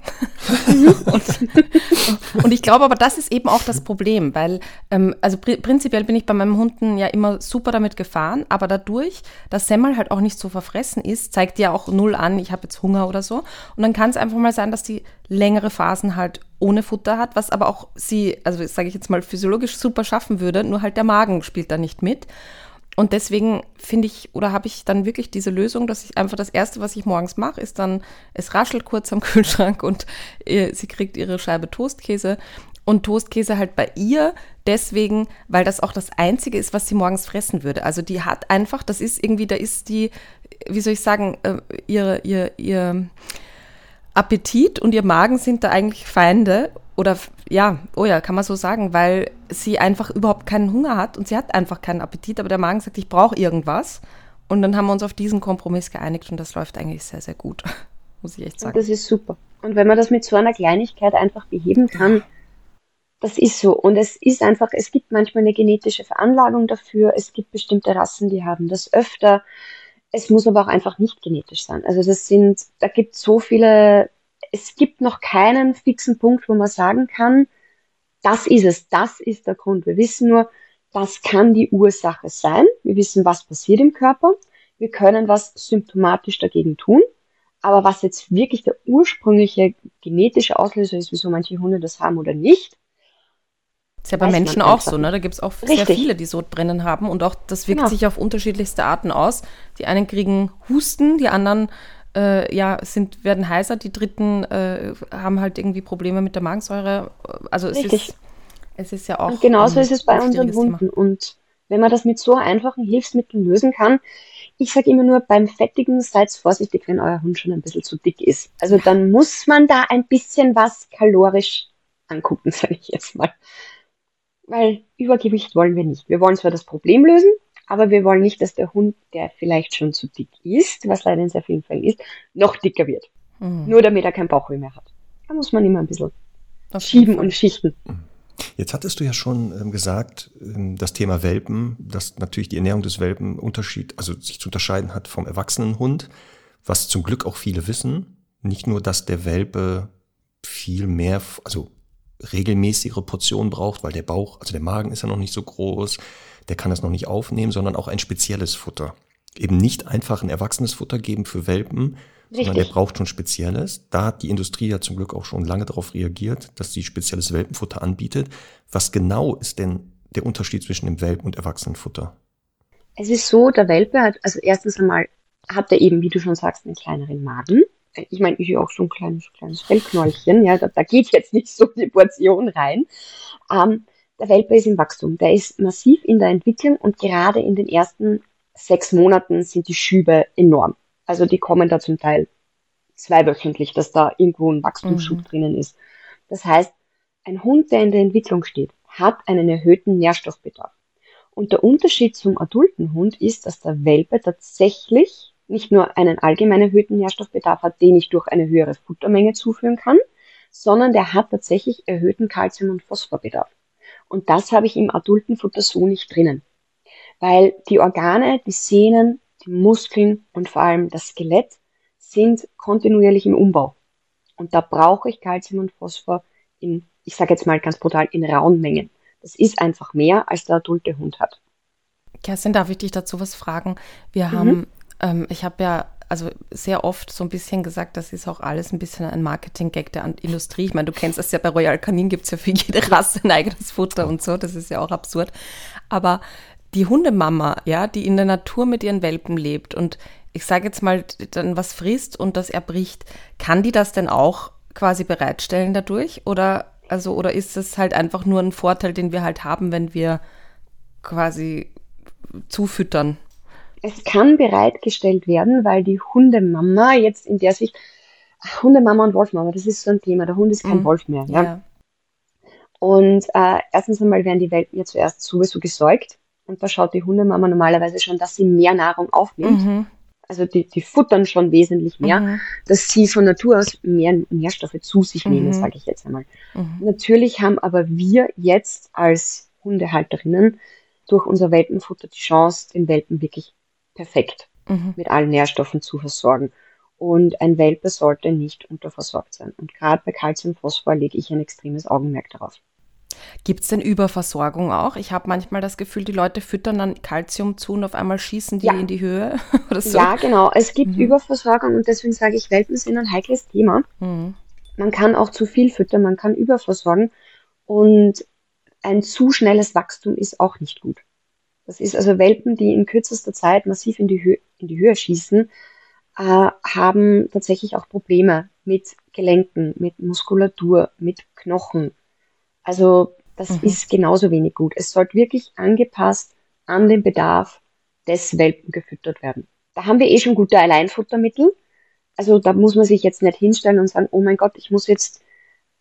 und, und, ich glaube aber, das ist eben auch das Problem, weil, ähm, also pr prinzipiell bin ich bei meinem Hunden ja immer super damit gefahren, aber dadurch, dass Semmel halt auch nicht so verfressen ist, zeigt ja auch null an, ich habe jetzt Hunger oder so. Und dann kann es einfach mal sein, dass die längere Phasen halt ohne Futter hat, was aber auch sie, also sage ich jetzt mal, physiologisch super schaffen würde, nur halt der Magen spielt da nicht mit. Und deswegen finde ich, oder habe ich dann wirklich diese Lösung, dass ich einfach das Erste, was ich morgens mache, ist dann, es raschelt kurz am Kühlschrank und äh, sie kriegt ihre Scheibe Toastkäse. Und Toastkäse halt bei ihr deswegen, weil das auch das Einzige ist, was sie morgens fressen würde. Also die hat einfach, das ist irgendwie, da ist die, wie soll ich sagen, äh, ihre, ihr, ihr Appetit und ihr Magen sind da eigentlich Feinde oder ja, oh ja, kann man so sagen, weil sie einfach überhaupt keinen Hunger hat und sie hat einfach keinen Appetit, aber der Magen sagt, ich brauche irgendwas. Und dann haben wir uns auf diesen Kompromiss geeinigt und das läuft eigentlich sehr, sehr gut, muss ich echt sagen. Das ist super. Und wenn man das mit so einer Kleinigkeit einfach beheben kann, das ist so. Und es ist einfach, es gibt manchmal eine genetische Veranlagung dafür. Es gibt bestimmte Rassen, die haben das öfter. Es muss aber auch einfach nicht genetisch sein. Also das sind, da gibt so viele es gibt noch keinen fixen Punkt, wo man sagen kann, das ist es, das ist der Grund. Wir wissen nur, das kann die Ursache sein. Wir wissen, was passiert im Körper. Wir können was symptomatisch dagegen tun. Aber was jetzt wirklich der ursprüngliche genetische Auslöser ist, wieso manche Hunde das haben oder nicht, ist ja bei Menschen auch so, ne? Da gibt es auch Richtig. sehr viele, die Sodbrennen haben und auch das wirkt genau. sich auf unterschiedlichste Arten aus. Die einen kriegen Husten, die anderen äh, ja, sind, werden heißer, die dritten äh, haben halt irgendwie Probleme mit der Magensäure. Also es Richtig. ist es ist ja auch. Und genauso ist es bei unseren Wunden. Thema. Und wenn man das mit so einfachen Hilfsmitteln lösen kann, ich sage immer nur, beim Fettigen seid vorsichtig, wenn euer Hund schon ein bisschen zu dick ist. Also dann muss man da ein bisschen was kalorisch angucken, sage ich jetzt mal. Weil Übergewicht wollen wir nicht. Wir wollen zwar das Problem lösen, aber wir wollen nicht, dass der Hund, der vielleicht schon zu dick ist, was leider in sehr vielen Fällen ist, noch dicker wird. Mhm. Nur damit er kein Bauchweh mehr hat. Da muss man immer ein bisschen Auf schieben und schichten. Jetzt hattest du ja schon ähm, gesagt, ähm, das Thema Welpen, dass natürlich die Ernährung des Welpen Unterschied, also sich zu unterscheiden hat vom erwachsenen Hund, was zum Glück auch viele wissen. Nicht nur, dass der Welpe viel mehr, also regelmäßigere Portionen braucht, weil der Bauch, also der Magen ist ja noch nicht so groß, der kann das noch nicht aufnehmen, sondern auch ein spezielles Futter. Eben nicht einfach ein erwachsenes Futter geben für Welpen, Richtig. sondern der braucht schon spezielles. Da hat die Industrie ja zum Glück auch schon lange darauf reagiert, dass sie spezielles Welpenfutter anbietet. Was genau ist denn der Unterschied zwischen dem Welpen- und Erwachsenenfutter? Es ist so, der Welpe hat, also erstens einmal hat er eben, wie du schon sagst, einen kleineren Magen. Ich meine, ich auch so ein kleines, kleines Fellknäulchen, ja, da, da geht jetzt nicht so die Portion rein. Ähm, der Welpe ist im Wachstum, der ist massiv in der Entwicklung und gerade in den ersten sechs Monaten sind die Schübe enorm. Also die kommen da zum Teil zweiwöchentlich, dass da irgendwo ein Wachstumsschub mhm. drinnen ist. Das heißt, ein Hund, der in der Entwicklung steht, hat einen erhöhten Nährstoffbedarf. Und der Unterschied zum adulten Hund ist, dass der Welpe tatsächlich nicht nur einen allgemein erhöhten Nährstoffbedarf hat, den ich durch eine höhere Futtermenge zuführen kann, sondern der hat tatsächlich erhöhten Kalzium- und Phosphorbedarf. Und das habe ich im adulten Futter so nicht drinnen. Weil die Organe, die Sehnen, die Muskeln und vor allem das Skelett sind kontinuierlich im Umbau. Und da brauche ich Kalzium und Phosphor in, ich sage jetzt mal ganz brutal, in rauen Mengen. Das ist einfach mehr, als der adulte Hund hat. Kerstin, darf ich dich dazu was fragen? Wir mhm. haben, ähm, ich habe ja also sehr oft so ein bisschen gesagt, das ist auch alles ein bisschen ein Marketing-Gag der Industrie. Ich meine, du kennst das ja, bei Royal Canin gibt es ja für jede Rasse ein eigenes Futter und so, das ist ja auch absurd. Aber die Hundemama, ja, die in der Natur mit ihren Welpen lebt und ich sage jetzt mal, dann was frisst und das erbricht, kann die das denn auch quasi bereitstellen dadurch? Oder, also, oder ist es halt einfach nur ein Vorteil, den wir halt haben, wenn wir quasi zufüttern? Es kann bereitgestellt werden, weil die Hundemama jetzt in der Sicht, Hundemama und Wolfmama, das ist so ein Thema. Der Hund ist kein mhm. Wolf mehr. Ja? ja. Und äh, erstens einmal werden die Welpen ja zuerst sowieso gesäugt und da schaut die Hundemama normalerweise schon, dass sie mehr Nahrung aufnimmt. Mhm. Also die, die futtern schon wesentlich mehr, mhm. dass sie von Natur aus mehr Nährstoffe zu sich nehmen, mhm. sage ich jetzt einmal. Mhm. Natürlich haben aber wir jetzt als Hundehalterinnen durch unser Welpenfutter die Chance, den Welpen wirklich perfekt mhm. mit allen Nährstoffen zu versorgen. Und ein Welpe sollte nicht unterversorgt sein. Und gerade bei Calcium Phosphor lege ich ein extremes Augenmerk darauf. Gibt es denn Überversorgung auch? Ich habe manchmal das Gefühl, die Leute füttern dann Kalzium zu und auf einmal schießen die ja. in die Höhe oder so. Ja, genau. Es gibt mhm. Überversorgung und deswegen sage ich, Welpen sind ein heikles Thema. Mhm. Man kann auch zu viel füttern, man kann überversorgen und ein zu schnelles Wachstum ist auch nicht gut. Das ist also Welpen, die in kürzester Zeit massiv in die, Hö in die Höhe schießen, äh, haben tatsächlich auch Probleme mit Gelenken, mit Muskulatur, mit Knochen, also das mhm. ist genauso wenig gut. Es sollte wirklich angepasst an den Bedarf des Welpen gefüttert werden. Da haben wir eh schon gute Alleinfuttermittel. Also da muss man sich jetzt nicht hinstellen und sagen, oh mein Gott, ich muss jetzt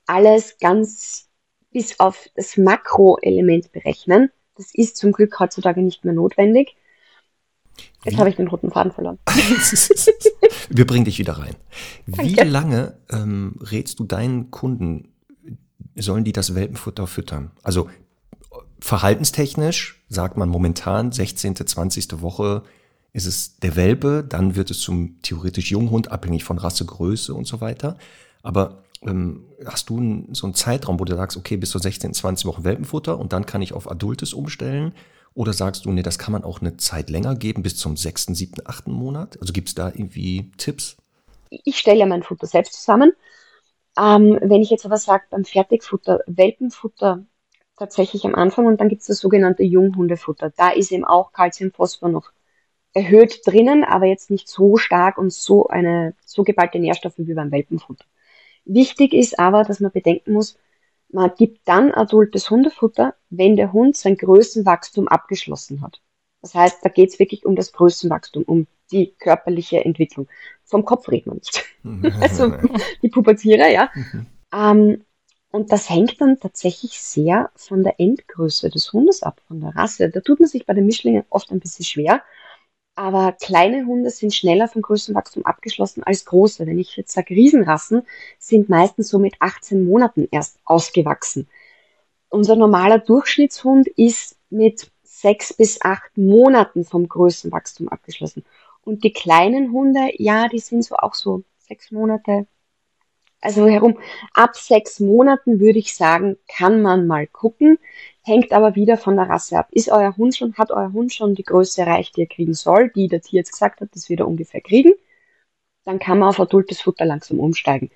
alles ganz bis auf das Makroelement berechnen. Das ist zum Glück heutzutage nicht mehr notwendig. Jetzt habe ich den roten Faden verloren. Wir bringen dich wieder rein. Wie Danke. lange ähm, rätst du deinen Kunden sollen die das Welpenfutter füttern? Also verhaltenstechnisch sagt man momentan 16., 20. Woche ist es der Welpe, dann wird es zum theoretisch Junghund, abhängig von Rassegröße und so weiter. Aber hast du so einen Zeitraum, wo du sagst, okay, bis zur 16., 20 Wochen Welpenfutter und dann kann ich auf Adultes umstellen? Oder sagst du, nee, das kann man auch eine Zeit länger geben, bis zum 6., 7., 8. Monat? Also gibt es da irgendwie Tipps? Ich stelle ja mein Futter selbst zusammen ähm, wenn ich jetzt aber sage, beim Fertigfutter, Welpenfutter, tatsächlich am Anfang und dann gibt es das sogenannte Junghundefutter. Da ist eben auch Calcium, Phosphor noch erhöht drinnen, aber jetzt nicht so stark und so eine so geballte Nährstoffe wie beim Welpenfutter. Wichtig ist aber, dass man bedenken muss, man gibt dann adultes Hundefutter, wenn der Hund sein Größenwachstum abgeschlossen hat. Das heißt, da geht es wirklich um das Größenwachstum, um die körperliche Entwicklung. Vom Kopf redet man nicht. also die Pubertiere, ja. Mhm. ähm, und das hängt dann tatsächlich sehr von der Endgröße des Hundes ab, von der Rasse. Da tut man sich bei den Mischlingen oft ein bisschen schwer. Aber kleine Hunde sind schneller vom Größenwachstum abgeschlossen als große. Wenn ich jetzt sage, Riesenrassen sind meistens so mit 18 Monaten erst ausgewachsen. Unser normaler Durchschnittshund ist mit sechs bis acht Monaten vom Größenwachstum abgeschlossen. Und die kleinen Hunde, ja, die sind so auch so sechs Monate, also herum. Ab sechs Monaten würde ich sagen, kann man mal gucken, hängt aber wieder von der Rasse ab. Ist euer Hund schon, hat euer Hund schon die Größe erreicht, die er kriegen soll, die der Tier jetzt gesagt hat, das wird er ungefähr kriegen, dann kann man auf adultes Futter langsam umsteigen.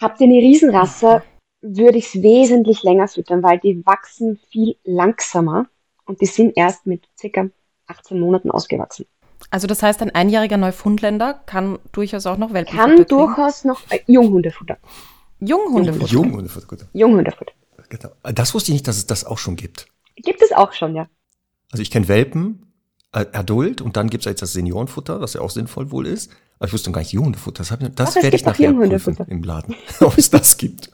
Habt ihr eine Riesenrasse, würde ich es wesentlich länger füttern, weil die wachsen viel langsamer und die sind erst mit circa 18 Monaten ausgewachsen. Also das heißt, ein einjähriger Neufundländer kann durchaus auch noch Welpenfutter Kann kriegen. durchaus noch äh, Junghundefutter. Junghundefutter. Junghundefutter, gut. Junghundefutter. Genau. Das wusste ich nicht, dass es das auch schon gibt. Gibt es auch schon, ja. Also ich kenne Welpen, äh, Adult und dann gibt es jetzt das Seniorenfutter, was ja auch sinnvoll wohl ist. Aber ich wusste noch gar nicht Junghundefutter. Das, das werde ich nachher prüfen im Laden, ob es das gibt.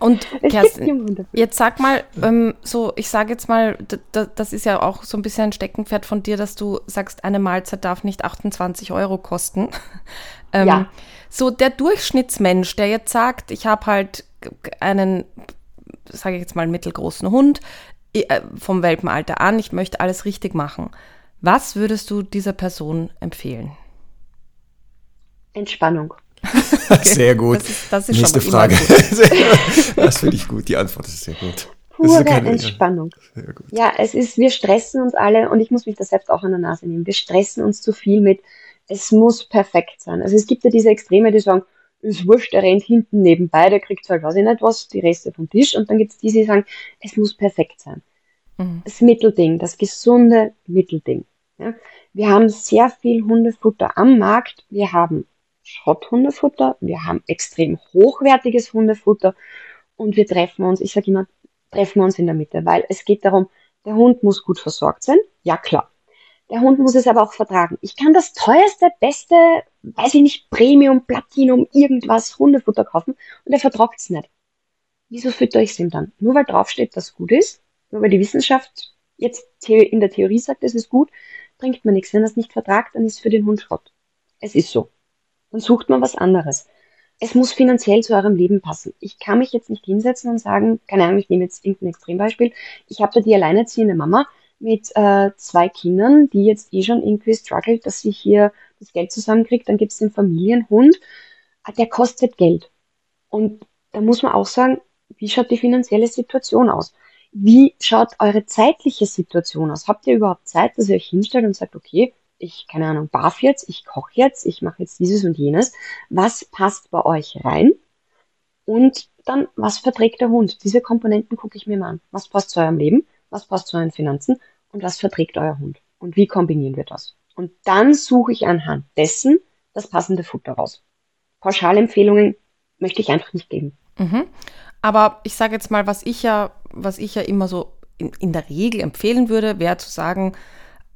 Und Kerstin, jetzt sag mal, ähm, so, ich sage jetzt mal, das ist ja auch so ein bisschen ein Steckenpferd von dir, dass du sagst, eine Mahlzeit darf nicht 28 Euro kosten. ähm, ja. So der Durchschnittsmensch, der jetzt sagt, ich habe halt einen, sage ich jetzt mal, mittelgroßen Hund äh, vom Welpenalter an, ich möchte alles richtig machen. Was würdest du dieser Person empfehlen? Entspannung. Okay. Sehr gut. Das ist, das ist Nächste Frage. das finde ich gut. Die Antwort ist sehr gut. Pure Entspannung. Ja, es ist, wir stressen uns alle und ich muss mich da selbst auch an der Nase nehmen. Wir stressen uns zu viel mit, es muss perfekt sein. Also es gibt ja diese Extreme, die sagen, ist wurscht, der rennt hinten nebenbei, der kriegt halt, weiß ich nicht was, die Reste vom Tisch. Und dann gibt es die, die sagen, es muss perfekt sein. Mhm. Das Mittelding, das gesunde Mittelding. Ja. Wir haben sehr viel Hundefutter am Markt. Wir haben Schrotthundefutter, wir haben extrem hochwertiges Hundefutter und wir treffen uns, ich sage immer, treffen wir uns in der Mitte, weil es geht darum, der Hund muss gut versorgt sein, ja klar. Der Hund muss es aber auch vertragen. Ich kann das teuerste, beste, weiß ich nicht, Premium, Platinum, irgendwas Hundefutter kaufen und er vertragt es nicht. Wieso fütter ich es ihm dann? Nur weil draufsteht, dass es gut ist, nur weil die Wissenschaft jetzt in der Theorie sagt, es ist gut, bringt man nichts. Wenn er es nicht vertragt, dann ist es für den Hund Schrott. Es ist so dann sucht man was anderes. Es muss finanziell zu eurem Leben passen. Ich kann mich jetzt nicht hinsetzen und sagen, keine Ahnung, ich nehme jetzt irgendein Extrembeispiel. Ich habe da die alleinerziehende Mama mit äh, zwei Kindern, die jetzt eh schon irgendwie struggelt, dass sie hier das Geld zusammenkriegt. Dann gibt es den Familienhund, ah, der kostet Geld. Und da muss man auch sagen, wie schaut die finanzielle Situation aus? Wie schaut eure zeitliche Situation aus? Habt ihr überhaupt Zeit, dass ihr euch hinstellt und sagt, okay, ich, keine Ahnung, barf jetzt, ich koche jetzt, ich mache jetzt dieses und jenes. Was passt bei euch rein? Und dann, was verträgt der Hund? Diese Komponenten gucke ich mir mal an. Was passt zu eurem Leben? Was passt zu euren Finanzen? Und was verträgt euer Hund? Und wie kombinieren wir das? Und dann suche ich anhand dessen das passende Futter raus. Pauschalempfehlungen möchte ich einfach nicht geben. Mhm. Aber ich sage jetzt mal, was ich ja, was ich ja immer so in, in der Regel empfehlen würde, wäre zu sagen,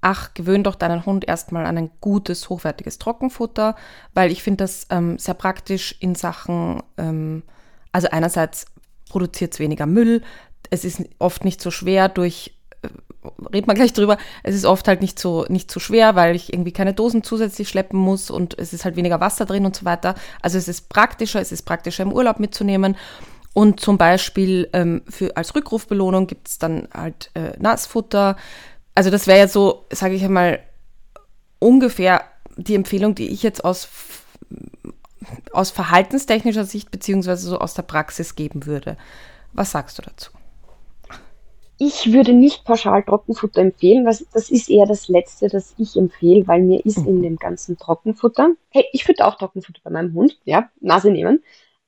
ach, gewöhn doch deinen Hund erstmal an ein gutes, hochwertiges Trockenfutter, weil ich finde das ähm, sehr praktisch in Sachen, ähm, also einerseits produziert es weniger Müll, es ist oft nicht so schwer durch, äh, reden wir gleich drüber, es ist oft halt nicht so, nicht so schwer, weil ich irgendwie keine Dosen zusätzlich schleppen muss und es ist halt weniger Wasser drin und so weiter. Also es ist praktischer, es ist praktischer im Urlaub mitzunehmen. Und zum Beispiel ähm, für, als Rückrufbelohnung gibt es dann halt äh, Nassfutter, also das wäre ja so, sage ich einmal, ungefähr die Empfehlung, die ich jetzt aus, aus verhaltenstechnischer Sicht beziehungsweise so aus der Praxis geben würde. Was sagst du dazu? Ich würde nicht pauschal Trockenfutter empfehlen, weil das ist eher das Letzte, das ich empfehle, weil mir ist mhm. in dem ganzen Trockenfutter, hey, ich würde auch Trockenfutter bei meinem Hund, ja, Nase nehmen,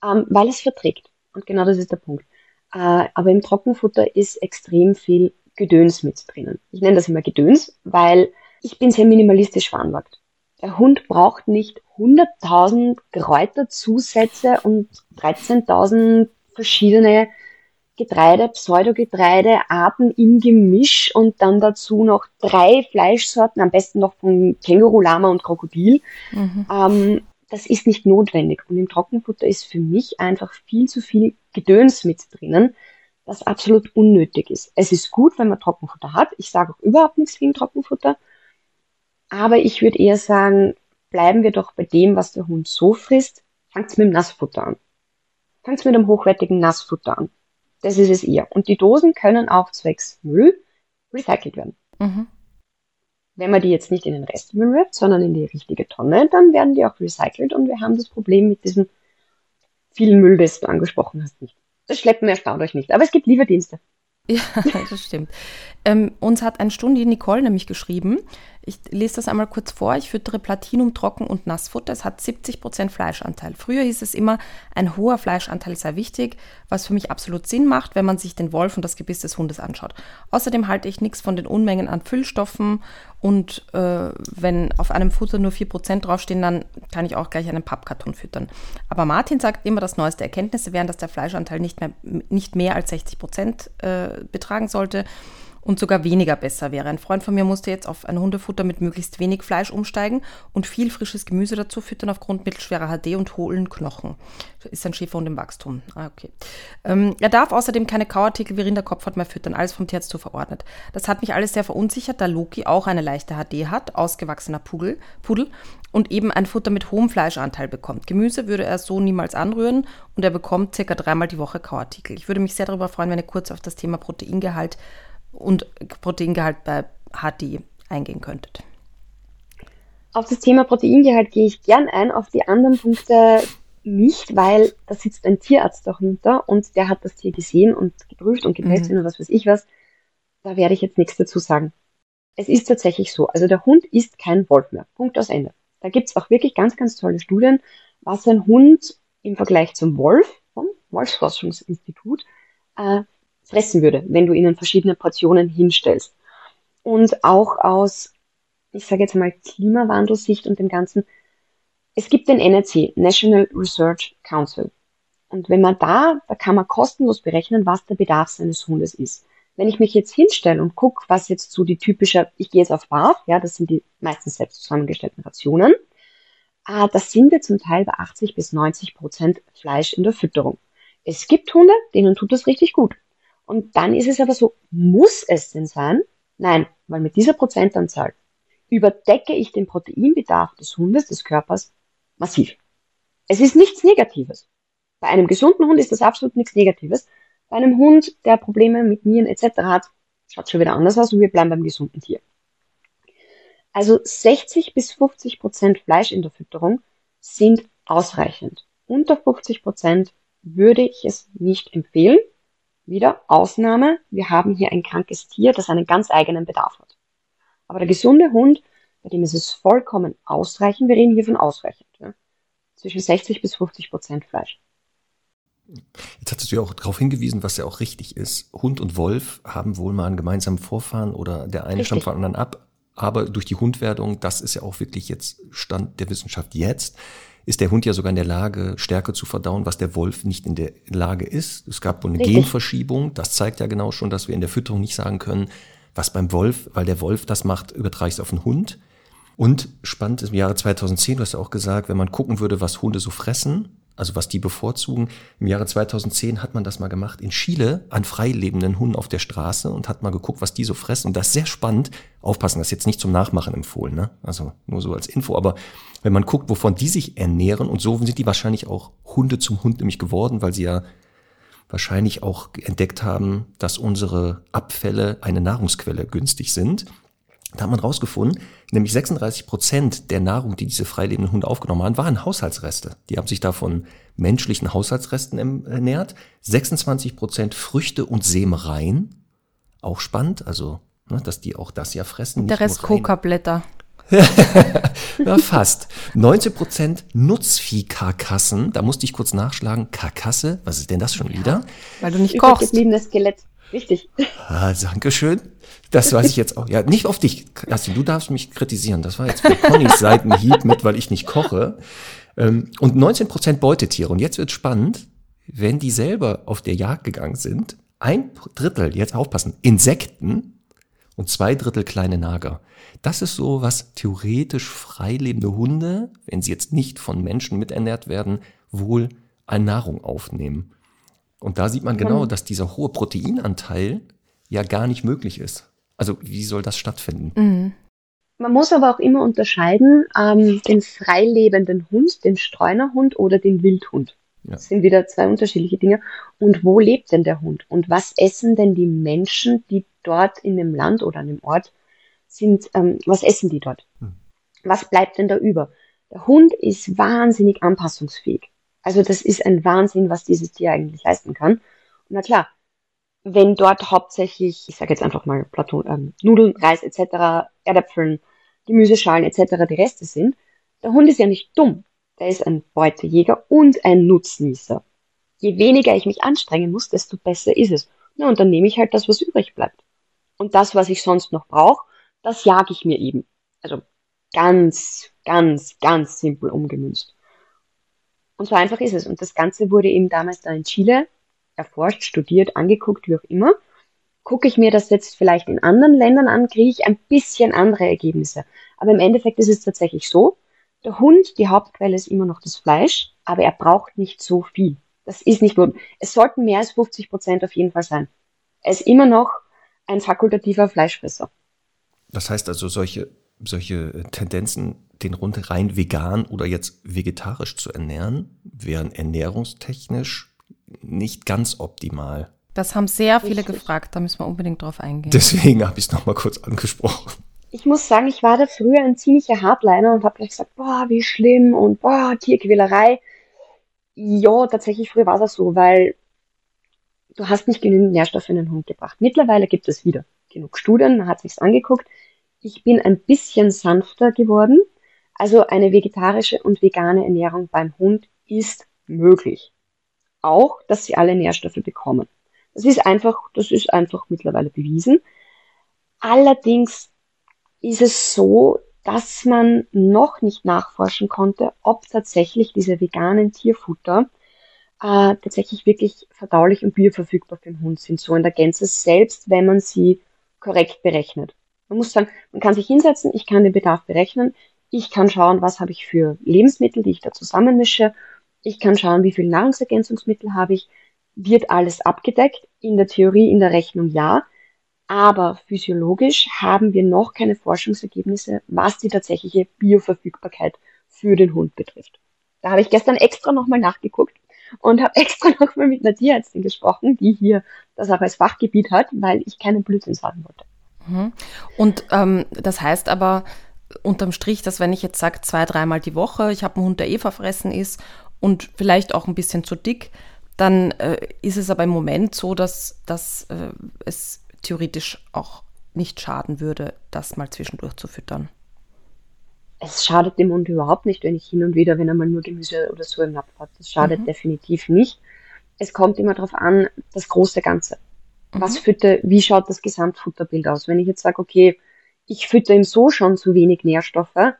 ähm, weil es verträgt. Und genau das ist der Punkt. Äh, aber im Trockenfutter ist extrem viel Gedöns mit drinnen. Ich nenne das immer Gedöns, weil ich bin sehr minimalistisch veranlagt. Der Hund braucht nicht 100.000 Kräuterzusätze und 13.000 verschiedene Getreide, Pseudogetreide, Arten im Gemisch und dann dazu noch drei Fleischsorten, am besten noch von Känguru, Lama und Krokodil. Mhm. Ähm, das ist nicht notwendig. Und im Trockenfutter ist für mich einfach viel zu viel Gedöns mit drinnen, das absolut unnötig ist. Es ist gut, wenn man Trockenfutter hat. Ich sage auch überhaupt nichts gegen Trockenfutter. Aber ich würde eher sagen, bleiben wir doch bei dem, was der Hund so frisst. Fangt's mit dem Nassfutter an. Fangt's mit einem hochwertigen Nassfutter an. Das ist es eher. Und die Dosen können auch zwecks Müll recycelt werden. Mhm. Wenn man die jetzt nicht in den Restmüll wirft, sondern in die richtige Tonne, dann werden die auch recycelt und wir haben das Problem mit diesem vielen Müll, das du angesprochen hast, nicht. Das Schleppen erstaunt euch nicht. Aber es gibt Lieferdienste. Ja, das stimmt. Ähm, uns hat ein Stundi Nicole nämlich geschrieben, ich lese das einmal kurz vor. Ich füttere Platinum, Trocken- und Nassfutter. Es hat 70% Fleischanteil. Früher hieß es immer, ein hoher Fleischanteil sei wichtig, was für mich absolut Sinn macht, wenn man sich den Wolf und das Gebiss des Hundes anschaut. Außerdem halte ich nichts von den Unmengen an Füllstoffen und äh, wenn auf einem Futter nur 4% draufstehen, dann kann ich auch gleich einen Pappkarton füttern. Aber Martin sagt immer, dass neueste Erkenntnisse wären, dass der Fleischanteil nicht mehr, nicht mehr als 60% äh, betragen sollte und sogar weniger besser wäre. Ein Freund von mir musste jetzt auf ein Hundefutter mit möglichst wenig Fleisch umsteigen und viel frisches Gemüse dazu füttern aufgrund mittelschwerer HD und hohlen Knochen. Ist ein Schäferhund im Wachstum. Ah, okay. Ähm, er darf außerdem keine Kauartikel wie Rinderkopfhaut mehr füttern, alles vom Tierarzt zu verordnet. Das hat mich alles sehr verunsichert, da Loki auch eine leichte HD hat, ausgewachsener Pudel, Pudel und eben ein Futter mit hohem Fleischanteil bekommt. Gemüse würde er so niemals anrühren und er bekommt circa dreimal die Woche Kauartikel. Ich würde mich sehr darüber freuen, wenn ihr kurz auf das Thema Proteingehalt und Proteingehalt bei HDI eingehen könntet. Auf das Thema Proteingehalt gehe ich gern ein, auf die anderen Punkte nicht, weil da sitzt ein Tierarzt dahinter und der hat das Tier gesehen und geprüft und getestet mhm. und was weiß ich was. Da werde ich jetzt nichts dazu sagen. Es ist tatsächlich so. Also der Hund ist kein Wolf mehr. Punkt aus Ende. Da gibt es auch wirklich ganz, ganz tolle Studien, was ein Hund im Vergleich zum Wolf vom Wolfsforschungsinstitut äh, fressen würde, wenn du ihnen verschiedene Portionen hinstellst. Und auch aus, ich sage jetzt mal, Klimawandelsicht und dem Ganzen, es gibt den NRC, National Research Council. Und wenn man da, da kann man kostenlos berechnen, was der Bedarf seines Hundes ist. Wenn ich mich jetzt hinstelle und gucke, was jetzt so die typische, ich gehe jetzt auf BAF, ja, das sind die meistens selbst zusammengestellten Rationen, ah, das sind wir zum Teil bei 80 bis 90 Prozent Fleisch in der Fütterung. Es gibt Hunde, denen tut das richtig gut. Und dann ist es aber so, muss es denn sein? Nein, weil mit dieser Prozentanzahl überdecke ich den Proteinbedarf des Hundes, des Körpers, massiv. Es ist nichts Negatives. Bei einem gesunden Hund ist das absolut nichts Negatives. Bei einem Hund, der Probleme mit Nieren etc. hat, schaut schon wieder anders aus und wir bleiben beim gesunden Tier. Also 60 bis 50 Prozent Fleisch in der Fütterung sind ausreichend. Unter 50 Prozent würde ich es nicht empfehlen. Wieder Ausnahme, wir haben hier ein krankes Tier, das einen ganz eigenen Bedarf hat. Aber der gesunde Hund, bei dem ist es vollkommen ausreichend, wir reden hier von ausreichend, ja? zwischen 60 bis 50 Prozent Fleisch. Jetzt hattest du ja auch darauf hingewiesen, was ja auch richtig ist. Hund und Wolf haben wohl mal einen gemeinsamen Vorfahren oder der eine stammt von anderen ab. Aber durch die Hundwerdung, das ist ja auch wirklich jetzt Stand der Wissenschaft jetzt, ist der Hund ja sogar in der Lage, Stärke zu verdauen, was der Wolf nicht in der Lage ist. Es gab wohl eine Richtig. Genverschiebung. Das zeigt ja genau schon, dass wir in der Fütterung nicht sagen können, was beim Wolf, weil der Wolf das macht, übertrage ich es auf den Hund. Und spannend ist im Jahre 2010, du hast ja auch gesagt, wenn man gucken würde, was Hunde so fressen, also was die bevorzugen. Im Jahre 2010 hat man das mal gemacht in Chile an freilebenden Hunden auf der Straße und hat mal geguckt, was die so fressen. Und das ist sehr spannend. Aufpassen, das ist jetzt nicht zum Nachmachen empfohlen, ne? Also nur so als Info. Aber wenn man guckt, wovon die sich ernähren, und so sind die wahrscheinlich auch Hunde zum Hund nämlich geworden, weil sie ja wahrscheinlich auch entdeckt haben, dass unsere Abfälle eine Nahrungsquelle günstig sind. Da hat man rausgefunden, nämlich 36 Prozent der Nahrung, die diese freilebenden Hunde aufgenommen haben, waren Haushaltsreste. Die haben sich da von menschlichen Haushaltsresten ernährt. 26 Prozent Früchte und Sämereien. Auch spannend, also, ne, dass die auch das ja fressen. Der Rest Coca-Blätter. ja, fast. 19% Nutzviehkarkassen, da musste ich kurz nachschlagen. Karkasse, was ist denn das schon wieder? Weil du nicht kochst. Gebliebenes Skelett. Richtig. Ah, Dankeschön. Das weiß ich jetzt auch. Ja, nicht auf dich. Also, du darfst mich kritisieren. Das war jetzt für Connys Seitenhieb mit, weil ich nicht koche. Ähm, und 19% Beutetiere. Und jetzt wird spannend, wenn die selber auf der Jagd gegangen sind. Ein Drittel, jetzt aufpassen, Insekten und zwei Drittel kleine Nager. Das ist so, was theoretisch freilebende Hunde, wenn sie jetzt nicht von Menschen miternährt werden, wohl an Nahrung aufnehmen. Und da sieht man genau, dass dieser hohe Proteinanteil ja gar nicht möglich ist. Also wie soll das stattfinden? Mhm. Man muss aber auch immer unterscheiden, ähm, den freilebenden Hund, den Streunerhund oder den Wildhund. Ja. Das sind wieder zwei unterschiedliche Dinge. Und wo lebt denn der Hund? Und was essen denn die Menschen, die dort in dem Land oder an dem Ort sind, ähm, was essen die dort? Hm. Was bleibt denn da über? Der Hund ist wahnsinnig anpassungsfähig. Also das ist ein Wahnsinn, was dieses Tier eigentlich leisten kann. Und na klar, wenn dort hauptsächlich, ich sage jetzt einfach mal Plateau, ähm, Nudeln, Reis etc., Erdäpfeln, Gemüseschalen etc. die Reste sind, der Hund ist ja nicht dumm. Der ist ein Beutejäger und ein Nutznießer. Je weniger ich mich anstrengen muss, desto besser ist es. Na, und dann nehme ich halt das, was übrig bleibt. Und das, was ich sonst noch brauche, das jage ich mir eben. Also ganz, ganz, ganz simpel umgemünzt. Und so einfach ist es. Und das Ganze wurde eben damals da in Chile erforscht, studiert, angeguckt, wie auch immer. Gucke ich mir das jetzt vielleicht in anderen Ländern an, kriege ich ein bisschen andere Ergebnisse. Aber im Endeffekt ist es tatsächlich so, der Hund, die Hauptquelle ist immer noch das Fleisch, aber er braucht nicht so viel. Das ist nicht nur, es sollten mehr als 50 Prozent auf jeden Fall sein. Er ist immer noch ein fakultativer Fleischfresser. Das heißt also, solche, solche Tendenzen den Hund rein vegan oder jetzt vegetarisch zu ernähren, wären ernährungstechnisch nicht ganz optimal. Das haben sehr viele Richtig. gefragt, da müssen wir unbedingt drauf eingehen. Deswegen habe ich es nochmal kurz angesprochen. Ich muss sagen, ich war da früher ein ziemlicher Hardliner und habe gleich gesagt, boah, wie schlimm und boah, Tierquälerei. Ja, tatsächlich früher war es so, weil du hast nicht genügend Nährstoffe in den Hund gebracht. Mittlerweile gibt es wieder genug Studien, man hat sich's angeguckt. Ich bin ein bisschen sanfter geworden. Also eine vegetarische und vegane Ernährung beim Hund ist möglich. Auch, dass sie alle Nährstoffe bekommen. Das ist einfach, das ist einfach mittlerweile bewiesen. Allerdings ist es so, dass man noch nicht nachforschen konnte, ob tatsächlich diese veganen Tierfutter äh, tatsächlich wirklich verdaulich und bioverfügbar für den Hund sind, so in der Gänze, selbst wenn man sie korrekt berechnet. Man muss sagen, man kann sich hinsetzen, ich kann den Bedarf berechnen, ich kann schauen, was habe ich für Lebensmittel, die ich da zusammenmische. Ich kann schauen, wie viel Nahrungsergänzungsmittel habe ich. Wird alles abgedeckt? In der Theorie, in der Rechnung ja. Aber physiologisch haben wir noch keine Forschungsergebnisse, was die tatsächliche Bioverfügbarkeit für den Hund betrifft. Da habe ich gestern extra nochmal nachgeguckt und habe extra nochmal mit einer Tierärztin gesprochen, die hier das auch als Fachgebiet hat, weil ich keinen Blödsinn sagen wollte. Mhm. Und ähm, das heißt aber, unterm Strich, dass wenn ich jetzt sage, zwei, dreimal die Woche, ich habe einen Hund, der eh verfressen ist und vielleicht auch ein bisschen zu dick, dann äh, ist es aber im Moment so, dass, dass äh, es theoretisch auch nicht schaden würde, das mal zwischendurch zu füttern. Es schadet dem Hund überhaupt nicht, wenn ich hin und wieder, wenn er mal nur Gemüse oder so im Napf hat. Das schadet mhm. definitiv nicht. Es kommt immer darauf an, das große Ganze. Mhm. Was fütter, wie schaut das Gesamtfutterbild aus? Wenn ich jetzt sage, okay, ich fütter ihm so schon zu wenig Nährstoffe,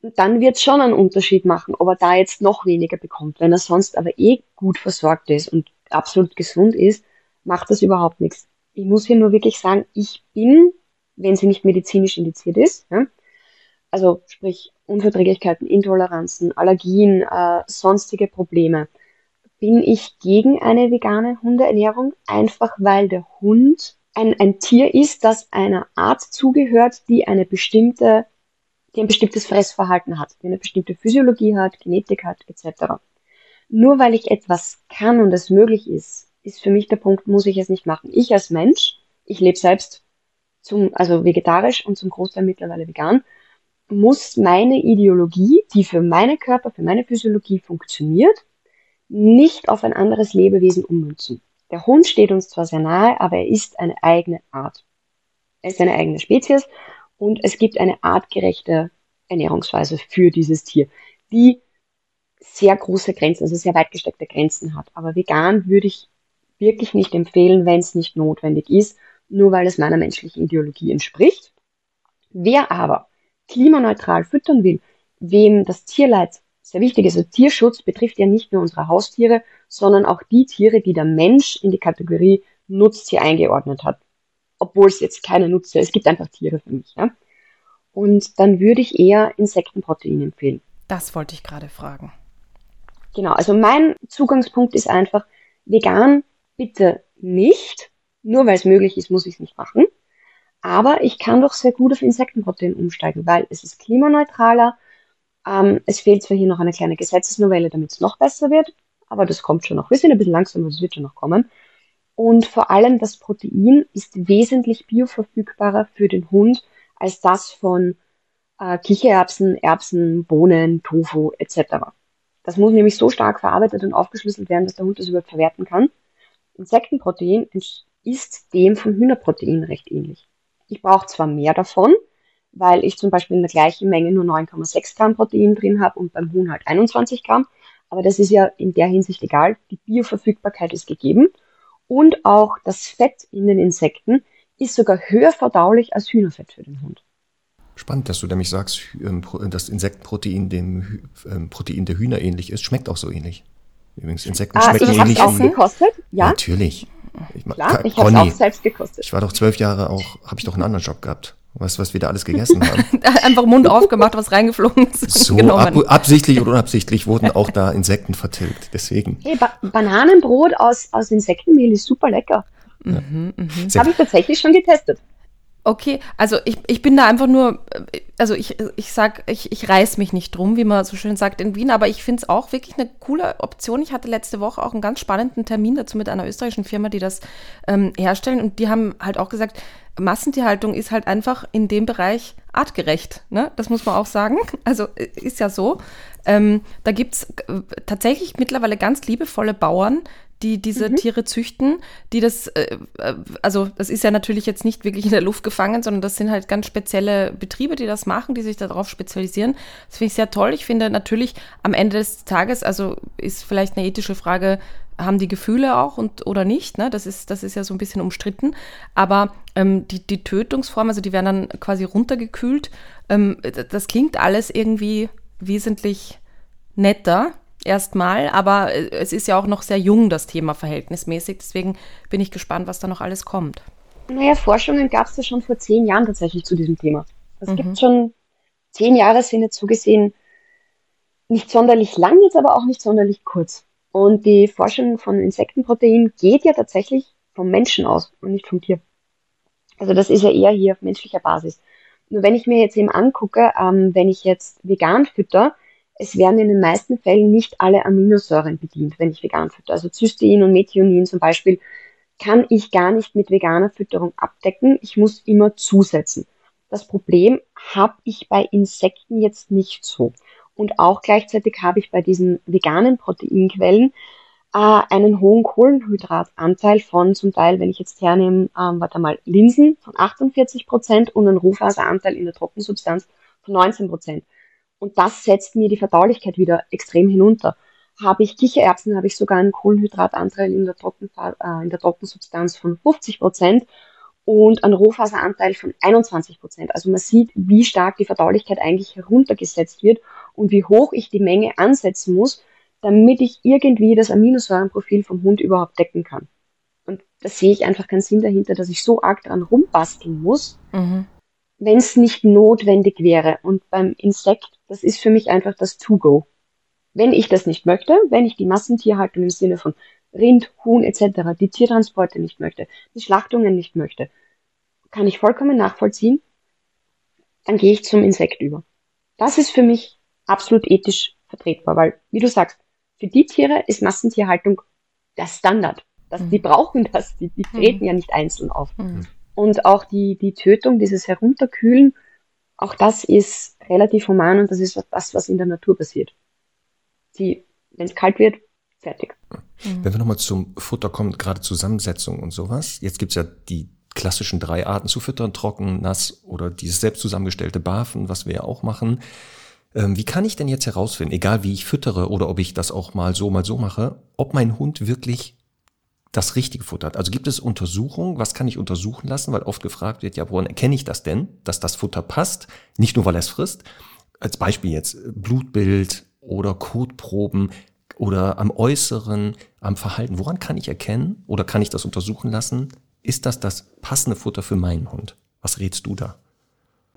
dann wird es schon einen Unterschied machen, ob er da jetzt noch weniger bekommt. Wenn er sonst aber eh gut versorgt ist und absolut gesund ist, macht das überhaupt nichts. Ich muss hier nur wirklich sagen, ich bin, wenn sie nicht medizinisch indiziert ist, ja, also sprich Unverträglichkeiten, Intoleranzen, Allergien, äh, sonstige Probleme, bin ich gegen eine vegane Hundeernährung, einfach weil der Hund ein, ein Tier ist, das einer Art zugehört, die eine bestimmte, die ein bestimmtes Fressverhalten hat, die eine bestimmte Physiologie hat, Genetik hat, etc. Nur weil ich etwas kann und es möglich ist, ist für mich der Punkt, muss ich es nicht machen. Ich als Mensch, ich lebe selbst zum, also vegetarisch und zum Großteil mittlerweile vegan, muss meine Ideologie, die für meinen Körper, für meine Physiologie funktioniert, nicht auf ein anderes Lebewesen ummünzen. Der Hund steht uns zwar sehr nahe, aber er ist eine eigene Art. Er ist eine eigene Spezies und es gibt eine artgerechte Ernährungsweise für dieses Tier, die sehr große Grenzen, also sehr weit gesteckte Grenzen hat. Aber vegan würde ich wirklich nicht empfehlen, wenn es nicht notwendig ist, nur weil es meiner menschlichen Ideologie entspricht. Wer aber klimaneutral füttern will, wem das Tierleid sehr wichtig ist, also Tierschutz betrifft ja nicht nur unsere Haustiere, sondern auch die Tiere, die der Mensch in die Kategorie Nutztier eingeordnet hat. Obwohl es jetzt keine Nutztiere, es gibt einfach Tiere für mich. Ja? Und dann würde ich eher Insektenprotein empfehlen. Das wollte ich gerade fragen. Genau, also mein Zugangspunkt ist einfach, vegan bitte nicht. Nur weil es möglich ist, muss ich es nicht machen. Aber ich kann doch sehr gut auf Insektenprotein umsteigen, weil es ist klimaneutraler. Ähm, es fehlt zwar hier noch eine kleine Gesetzesnovelle, damit es noch besser wird, aber das kommt schon noch. Wir sind ein bisschen langsam, aber das wird schon noch kommen. Und vor allem das Protein ist wesentlich bioverfügbarer für den Hund als das von äh, Kichererbsen, Erbsen, Bohnen, Tofu etc. Das muss nämlich so stark verarbeitet und aufgeschlüsselt werden, dass der Hund das überhaupt verwerten kann. Insektenprotein ist dem von Hühnerprotein recht ähnlich. Ich brauche zwar mehr davon, weil ich zum Beispiel in der gleichen Menge nur 9,6 Gramm Protein drin habe und beim Huhn halt 21 Gramm, aber das ist ja in der Hinsicht egal. Die Bioverfügbarkeit ist gegeben und auch das Fett in den Insekten ist sogar höher verdaulich als Hühnerfett für den Hund. Spannend, dass du nämlich sagst, ähm, das Insektenprotein dem ähm, Protein der Hühner ähnlich ist. Schmeckt auch so ähnlich. Übrigens, Insekten ah, schmecken ich ähnlich. Ich auch gekostet, ja. Natürlich. Ich, Klar, ich habe auch selbst gekostet. Ich war doch zwölf Jahre auch, habe ich doch einen anderen Job gehabt. Weißt du, was wir da alles gegessen haben? Einfach Mund aufgemacht, was reingeflogen ist. So ab, absichtlich oder unabsichtlich wurden auch da Insekten vertilgt. Deswegen. Hey, ba Bananenbrot aus, aus Insektenmehl ist super lecker. Mhm, mh. Habe ich tatsächlich schon getestet. Okay, also ich, ich bin da einfach nur, also ich, ich sag, ich, ich reiß mich nicht drum, wie man so schön sagt in Wien, aber ich finde es auch wirklich eine coole Option. Ich hatte letzte Woche auch einen ganz spannenden Termin dazu mit einer österreichischen Firma, die das ähm, herstellen und die haben halt auch gesagt, Massentierhaltung ist halt einfach in dem Bereich artgerecht. Ne? Das muss man auch sagen. Also äh, ist ja so. Ähm, da gibt es äh, tatsächlich mittlerweile ganz liebevolle Bauern, die diese mhm. Tiere züchten, die das, äh, äh, also das ist ja natürlich jetzt nicht wirklich in der Luft gefangen, sondern das sind halt ganz spezielle Betriebe, die das machen, die sich darauf spezialisieren. Das finde ich sehr toll. Ich finde natürlich am Ende des Tages, also ist vielleicht eine ethische Frage, haben die Gefühle auch und oder nicht, ne? Das ist, das ist ja so ein bisschen umstritten. Aber ähm, die, die Tötungsform, also die werden dann quasi runtergekühlt, ähm, das klingt alles irgendwie wesentlich netter erstmal, aber äh, es ist ja auch noch sehr jung, das Thema verhältnismäßig. Deswegen bin ich gespannt, was da noch alles kommt. Naja, Forschungen gab es ja schon vor zehn Jahren tatsächlich zu diesem Thema. Es mhm. gibt schon zehn Jahre sind jetzt zugesehen nicht sonderlich lang, jetzt aber auch nicht sonderlich kurz. Und die Forschung von Insektenprotein geht ja tatsächlich vom Menschen aus und nicht vom Tier. Also das ist ja eher hier auf menschlicher Basis. Nur wenn ich mir jetzt eben angucke, ähm, wenn ich jetzt vegan fütter, es werden in den meisten Fällen nicht alle Aminosäuren bedient, wenn ich vegan fütter. Also Cystein und Methionin zum Beispiel kann ich gar nicht mit veganer Fütterung abdecken. Ich muss immer zusetzen. Das Problem habe ich bei Insekten jetzt nicht so. Und auch gleichzeitig habe ich bei diesen veganen Proteinquellen äh, einen hohen Kohlenhydratanteil von zum Teil, wenn ich jetzt hernehme, ähm, warte mal, Linsen von 48 Prozent und einen Rohfaseranteil in der Trockensubstanz von 19 Prozent. Und das setzt mir die Verdaulichkeit wieder extrem hinunter. Habe ich Kichererbsen, habe ich sogar einen Kohlenhydratanteil in der, Trocken, äh, in der Trockensubstanz von 50 Prozent und einen Rohfaseranteil von 21 Prozent. Also man sieht, wie stark die Verdaulichkeit eigentlich heruntergesetzt wird und wie hoch ich die Menge ansetzen muss, damit ich irgendwie das Aminosäurenprofil vom Hund überhaupt decken kann. Und da sehe ich einfach keinen Sinn dahinter, dass ich so arg dran rumbasteln muss, mhm wenn es nicht notwendig wäre. Und beim Insekt, das ist für mich einfach das To-Go. Wenn ich das nicht möchte, wenn ich die Massentierhaltung im Sinne von Rind, Huhn etc., die Tiertransporte nicht möchte, die Schlachtungen nicht möchte, kann ich vollkommen nachvollziehen, dann gehe ich zum Insekt über. Das ist für mich absolut ethisch vertretbar, weil, wie du sagst, für die Tiere ist Massentierhaltung der Standard. Das, mhm. Die brauchen das, die, die treten mhm. ja nicht einzeln auf. Mhm. Und auch die, die Tötung, dieses Herunterkühlen, auch das ist relativ human und das ist das, was in der Natur passiert. wenn es kalt wird, fertig. Mhm. Wenn wir nochmal zum Futter kommen, gerade Zusammensetzung und sowas. Jetzt gibt's ja die klassischen drei Arten zu füttern, trocken, nass oder dieses selbst zusammengestellte Barfen, was wir ja auch machen. Ähm, wie kann ich denn jetzt herausfinden, egal wie ich füttere oder ob ich das auch mal so, mal so mache, ob mein Hund wirklich das Richtige futtert? Also gibt es Untersuchungen? Was kann ich untersuchen lassen? Weil oft gefragt wird, ja, woran erkenne ich das denn, dass das Futter passt? Nicht nur, weil er es frisst. Als Beispiel jetzt Blutbild oder Kotproben oder am Äußeren, am Verhalten. Woran kann ich erkennen oder kann ich das untersuchen lassen? Ist das das passende Futter für meinen Hund? Was rätst du da?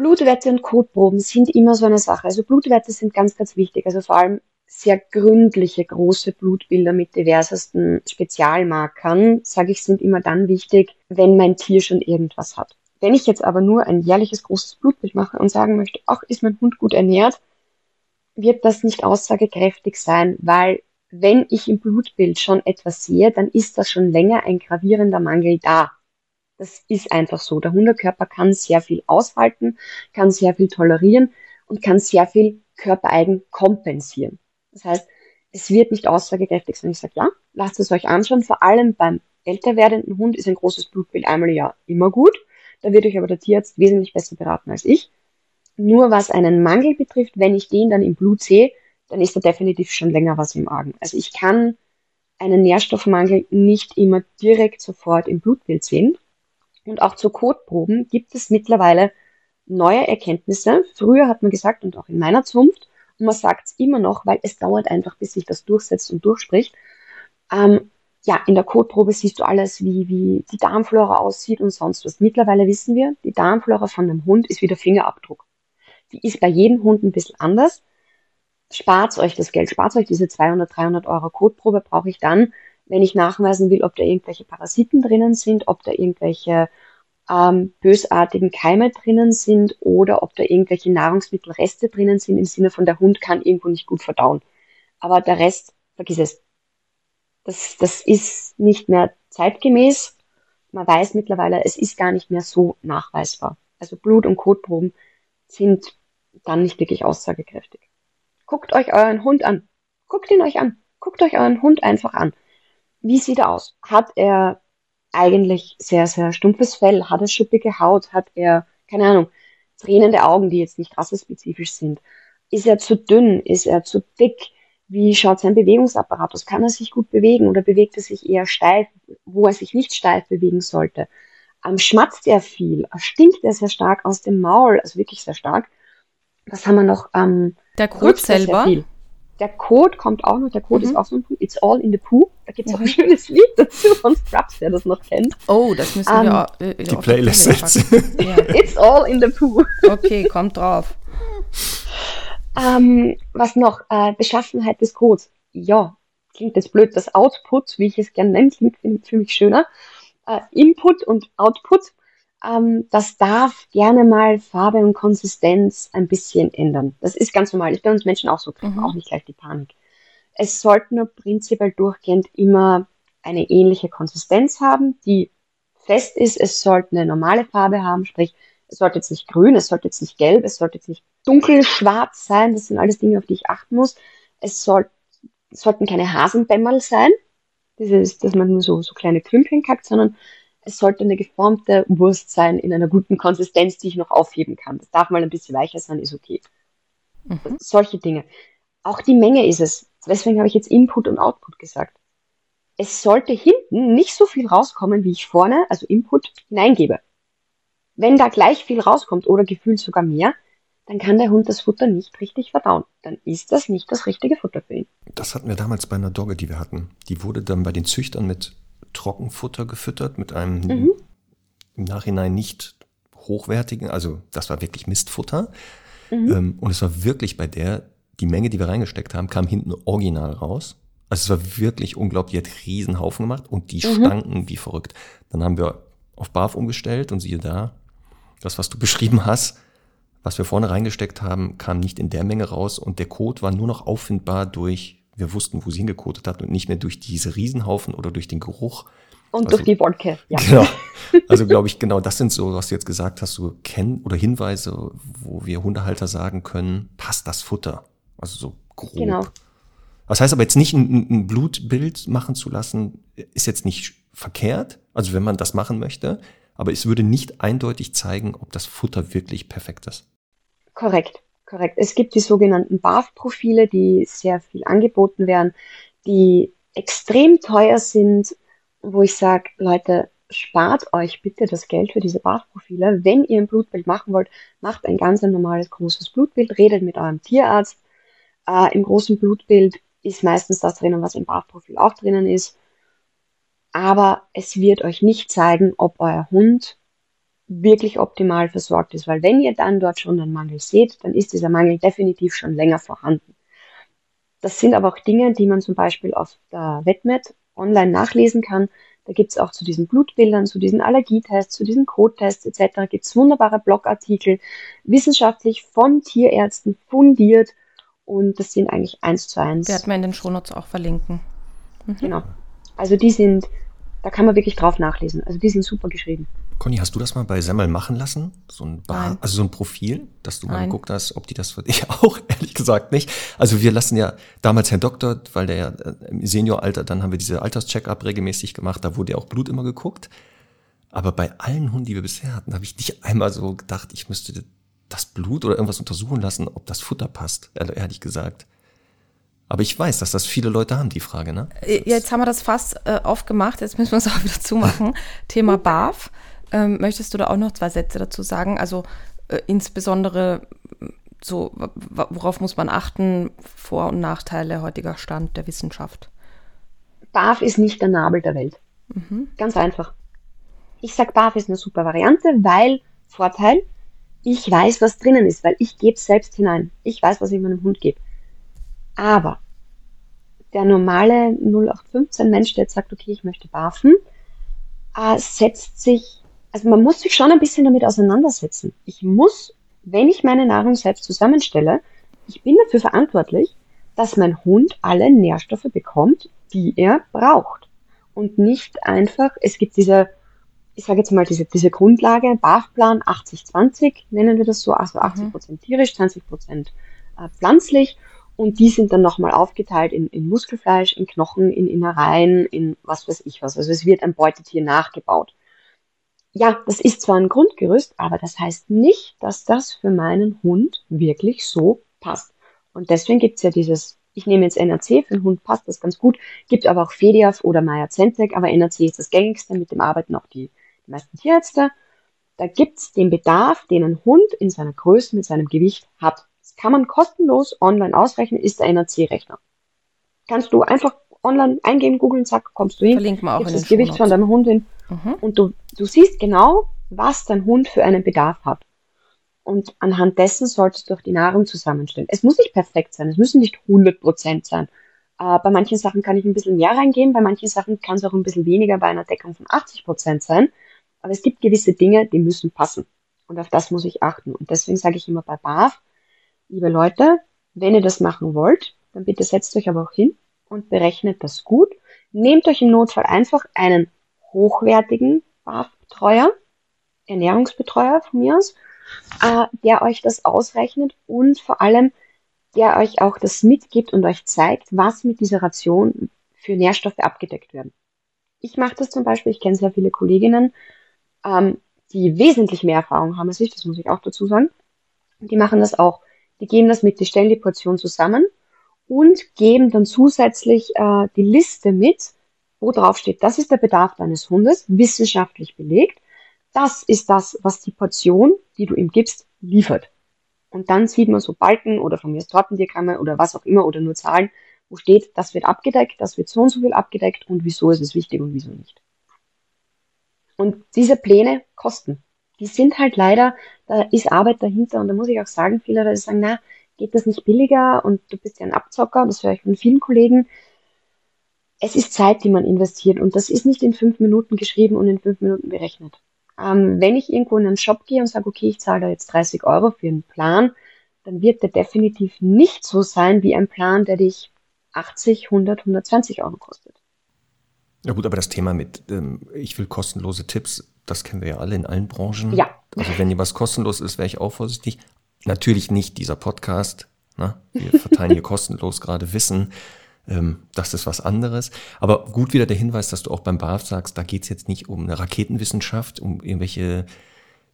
Blutwerte und Kotproben sind immer so eine Sache. Also Blutwerte sind ganz, ganz wichtig. Also vor allem sehr gründliche, große Blutbilder mit diversesten Spezialmarkern, sage ich, sind immer dann wichtig, wenn mein Tier schon irgendwas hat. Wenn ich jetzt aber nur ein jährliches großes Blutbild mache und sagen möchte, ach, ist mein Hund gut ernährt, wird das nicht aussagekräftig sein, weil wenn ich im Blutbild schon etwas sehe, dann ist da schon länger ein gravierender Mangel da. Das ist einfach so. Der Hundekörper kann sehr viel aushalten, kann sehr viel tolerieren und kann sehr viel körpereigen kompensieren. Das heißt, es wird nicht aussagekräftig sein. Ich sage, ja, lasst es euch anschauen. Vor allem beim älter werdenden Hund ist ein großes Blutbild einmal Jahr immer gut. Da wird euch aber der Tierarzt wesentlich besser beraten als ich. Nur was einen Mangel betrifft, wenn ich den dann im Blut sehe, dann ist da definitiv schon länger was im Argen. Also ich kann einen Nährstoffmangel nicht immer direkt sofort im Blutbild sehen. Und auch zu Kotproben gibt es mittlerweile neue Erkenntnisse. Früher hat man gesagt, und auch in meiner Zunft, und man sagt es immer noch, weil es dauert einfach, bis sich das durchsetzt und durchspricht. Ähm, ja, in der Kotprobe siehst du alles, wie, wie die Darmflora aussieht und sonst was. Mittlerweile wissen wir, die Darmflora von einem Hund ist wie der Fingerabdruck. Die ist bei jedem Hund ein bisschen anders spart euch das Geld, spart euch diese 200, 300 Euro Kotprobe, brauche ich dann, wenn ich nachweisen will, ob da irgendwelche Parasiten drinnen sind, ob da irgendwelche ähm, bösartigen Keime drinnen sind oder ob da irgendwelche Nahrungsmittelreste drinnen sind, im Sinne von der Hund kann irgendwo nicht gut verdauen. Aber der Rest, vergiss es. Das, das ist nicht mehr zeitgemäß. Man weiß mittlerweile, es ist gar nicht mehr so nachweisbar. Also Blut- und Kotproben sind dann nicht wirklich aussagekräftig. Guckt euch euren Hund an. Guckt ihn euch an. Guckt euch euren Hund einfach an. Wie sieht er aus? Hat er eigentlich sehr, sehr stumpfes Fell? Hat er schuppige Haut? Hat er, keine Ahnung, tränende Augen, die jetzt nicht rassespezifisch sind? Ist er zu dünn? Ist er zu dick? Wie schaut sein Bewegungsapparat aus? Kann er sich gut bewegen oder bewegt er sich eher steif, wo er sich nicht steif bewegen sollte? Ähm, schmatzt er viel? Stinkt er sehr stark aus dem Maul? Also wirklich sehr stark. Was haben wir noch? Ähm, der Code selber? Der Code kommt auch noch, der Code mhm. ist auch so ein Punkt. It's all in the poo. Da gibt es mhm. auch ein schönes Lied dazu von Scrubs, wer das noch kennt. Oh, das müssen um, wir ähm, äh, Die Playlist jetzt. ja. It's all in the poo. Okay, kommt drauf. Ähm, was noch? Äh, Beschaffenheit des Codes. Ja, klingt jetzt blöd. Das Output, wie ich es gerne nenne, klingt für mich schöner. Äh, Input und Output ähm, das darf gerne mal Farbe und Konsistenz ein bisschen ändern. Das ist ganz normal. Ist bei uns Menschen auch so, kriegen mhm. auch nicht gleich die Panik. Es sollte nur prinzipiell durchgehend immer eine ähnliche Konsistenz haben, die fest ist. Es sollte eine normale Farbe haben, sprich, es sollte jetzt nicht grün, es sollte jetzt nicht gelb, es sollte jetzt nicht dunkelschwarz sein. Das sind alles Dinge, auf die ich achten muss. Es, soll, es sollten keine Hasenbämmerl sein, dieses, dass man nur so, so kleine Klümpchen kackt, sondern es sollte eine geformte Wurst sein in einer guten Konsistenz, die ich noch aufheben kann. Das darf mal ein bisschen weicher sein, ist okay. Mhm. Solche Dinge. Auch die Menge ist es. Deswegen habe ich jetzt Input und Output gesagt. Es sollte hinten nicht so viel rauskommen, wie ich vorne, also Input, hineingebe. Wenn da gleich viel rauskommt oder gefühlt sogar mehr, dann kann der Hund das Futter nicht richtig verdauen. Dann ist das nicht das richtige Futter für ihn. Das hatten wir damals bei einer Dogge, die wir hatten. Die wurde dann bei den Züchtern mit Trockenfutter gefüttert mit einem mhm. im Nachhinein nicht hochwertigen, also das war wirklich Mistfutter. Mhm. Ähm, und es war wirklich bei der, die Menge, die wir reingesteckt haben, kam hinten original raus. Also es war wirklich unglaublich, die hat Riesenhaufen gemacht und die mhm. stanken wie verrückt. Dann haben wir auf Barf umgestellt und siehe da, das, was du beschrieben hast, was wir vorne reingesteckt haben, kam nicht in der Menge raus und der Code war nur noch auffindbar durch wir wussten, wo sie hingekotet hat und nicht mehr durch diese Riesenhaufen oder durch den Geruch. Und also, durch die Wolke, ja. Genau. Also glaube ich, genau das sind so, was du jetzt gesagt hast, so Kenn- oder Hinweise, wo wir Hundehalter sagen können, passt das Futter. Also so grob. Genau. Das heißt aber jetzt nicht ein, ein Blutbild machen zu lassen, ist jetzt nicht verkehrt, also wenn man das machen möchte. aber es würde nicht eindeutig zeigen, ob das Futter wirklich perfekt ist. Korrekt, korrekt. Es gibt die sogenannten BAF-Profile, die sehr viel angeboten werden, die extrem teuer sind, wo ich sage, Leute, spart euch bitte das Geld für diese BAF-Profile. Wenn ihr ein Blutbild machen wollt, macht ein ganz normales großes Blutbild, redet mit eurem Tierarzt. Äh, Im großen Blutbild ist meistens das drinnen, was im BAF-Profil auch drinnen ist. Aber es wird euch nicht zeigen, ob euer Hund wirklich optimal versorgt ist, weil wenn ihr dann dort schon einen Mangel seht, dann ist dieser Mangel definitiv schon länger vorhanden. Das sind aber auch Dinge, die man zum Beispiel auf der Wetmet online nachlesen kann. Da gibt's auch zu diesen Blutbildern, zu diesen Allergietests, zu diesen Codtests etc. gibt's wunderbare Blogartikel, wissenschaftlich von Tierärzten fundiert und das sind eigentlich eins zu eins. Werden wir in den Shownotes auch verlinken. Mhm. Genau. Also die sind, da kann man wirklich drauf nachlesen. Also die sind super geschrieben. Conny, hast du das mal bei Semmel machen lassen? So ein Bar, also so ein Profil, dass du mal Nein. geguckt hast, ob die das für dich auch, ehrlich gesagt nicht. Also wir lassen ja damals Herrn Doktor, weil der ja äh, im Senioralter, dann haben wir diese Alterscheck-up regelmäßig gemacht, da wurde ja auch Blut immer geguckt. Aber bei allen Hunden, die wir bisher hatten, habe ich nicht einmal so gedacht, ich müsste das Blut oder irgendwas untersuchen lassen, ob das Futter passt, ehrlich gesagt. Aber ich weiß, dass das viele Leute haben, die Frage, ne? Äh, jetzt haben wir das fast äh, aufgemacht, jetzt müssen wir es auch wieder zumachen. Thema BAF. Ähm, möchtest du da auch noch zwei Sätze dazu sagen? Also äh, insbesondere so, worauf muss man achten? Vor- und Nachteile heutiger Stand der Wissenschaft. BAF ist nicht der Nabel der Welt. Mhm. Ganz einfach. Ich sag, BAF ist eine super Variante, weil Vorteil, ich weiß, was drinnen ist, weil ich gebe es selbst hinein. Ich weiß, was ich meinem Hund gebe. Aber der normale 0815 Mensch, der jetzt sagt, okay, ich möchte barfen, äh, setzt sich also man muss sich schon ein bisschen damit auseinandersetzen. Ich muss, wenn ich meine Nahrung selbst zusammenstelle, ich bin dafür verantwortlich, dass mein Hund alle Nährstoffe bekommt, die er braucht. Und nicht einfach, es gibt diese, ich sage jetzt mal, diese, diese Grundlage, BAF-Plan 80-20, nennen wir das so, also 80% mhm. Prozent tierisch, 20 Prozent äh, pflanzlich. Und die sind dann nochmal aufgeteilt in, in Muskelfleisch, in Knochen, in Innereien, in was weiß ich was. Also es wird ein Beutetier nachgebaut ja, das ist zwar ein Grundgerüst, aber das heißt nicht, dass das für meinen Hund wirklich so passt. Und deswegen gibt's ja dieses, ich nehme jetzt NRC, für den Hund passt das ganz gut, gibt aber auch Fediaf oder Maya Zentec, aber NRC ist das gängigste, mit dem arbeiten auch die, die meisten Tierärzte. Da gibt's den Bedarf, den ein Hund in seiner Größe mit seinem Gewicht hat. Das kann man kostenlos online ausrechnen, ist der NRC-Rechner. Kannst du einfach online eingeben, googeln, zack, kommst du hin. Verlinken wir auch in das Gewicht von deinem Hund hin Mhm. Und du, du siehst genau, was dein Hund für einen Bedarf hat. Und anhand dessen solltest du auch die Nahrung zusammenstellen. Es muss nicht perfekt sein, es müssen nicht 100% sein. Äh, bei manchen Sachen kann ich ein bisschen mehr reingehen, bei manchen Sachen kann es auch ein bisschen weniger bei einer Deckung von 80% sein. Aber es gibt gewisse Dinge, die müssen passen. Und auf das muss ich achten. Und deswegen sage ich immer bei BAF, liebe Leute, wenn ihr das machen wollt, dann bitte setzt euch aber auch hin und berechnet das gut. Nehmt euch im Notfall einfach einen hochwertigen BAF-Betreuer, Ernährungsbetreuer von mir aus, äh, der euch das ausrechnet und vor allem der euch auch das mitgibt und euch zeigt, was mit dieser Ration für Nährstoffe abgedeckt werden. Ich mache das zum Beispiel, ich kenne sehr viele Kolleginnen, ähm, die wesentlich mehr Erfahrung haben als ich, das muss ich auch dazu sagen. Die machen das auch. Die geben das mit, die stellen die Portion zusammen und geben dann zusätzlich äh, die Liste mit, wo drauf steht, das ist der Bedarf deines Hundes, wissenschaftlich belegt. Das ist das, was die Portion, die du ihm gibst, liefert. Und dann sieht man so Balken oder von mir aus Tortendiagramme oder was auch immer oder nur Zahlen, wo steht, das wird abgedeckt, das wird so und so viel abgedeckt und wieso ist es wichtig und wieso nicht. Und diese Pläne kosten. Die sind halt leider, da ist Arbeit dahinter und da muss ich auch sagen, viele Leute sagen, na, geht das nicht billiger und du bist ja ein Abzocker, das höre ich von vielen Kollegen, es ist Zeit, die man investiert und das ist nicht in fünf Minuten geschrieben und in fünf Minuten berechnet. Ähm, wenn ich irgendwo in einen Shop gehe und sage, okay, ich zahle da jetzt 30 Euro für einen Plan, dann wird der definitiv nicht so sein wie ein Plan, der dich 80, 100, 120 Euro kostet. Ja gut, aber das Thema mit, ähm, ich will kostenlose Tipps, das kennen wir ja alle in allen Branchen. Ja. Also wenn dir was kostenlos ist, wäre ich auch vorsichtig. Natürlich nicht dieser Podcast. Ne? Wir verteilen hier kostenlos gerade Wissen. Ähm, das ist was anderes. Aber gut wieder der Hinweis, dass du auch beim BAF sagst, da geht's jetzt nicht um eine Raketenwissenschaft, um irgendwelche,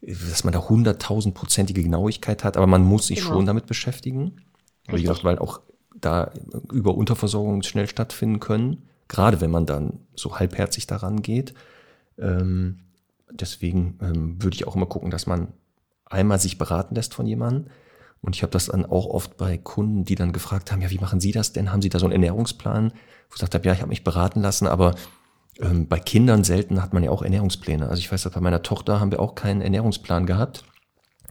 dass man da hunderttausendprozentige Genauigkeit hat, aber man muss sich genau. schon damit beschäftigen. Wie gesagt, weil auch da über Unterversorgung schnell stattfinden können, gerade wenn man dann so halbherzig daran geht. Ähm, deswegen ähm, würde ich auch immer gucken, dass man einmal sich beraten lässt von jemandem. Und ich habe das dann auch oft bei Kunden, die dann gefragt haben, ja, wie machen Sie das denn? Haben Sie da so einen Ernährungsplan? Wo ich gesagt habe, ja, ich habe mich beraten lassen, aber ähm, bei Kindern selten hat man ja auch Ernährungspläne. Also ich weiß, bei meiner Tochter haben wir auch keinen Ernährungsplan gehabt.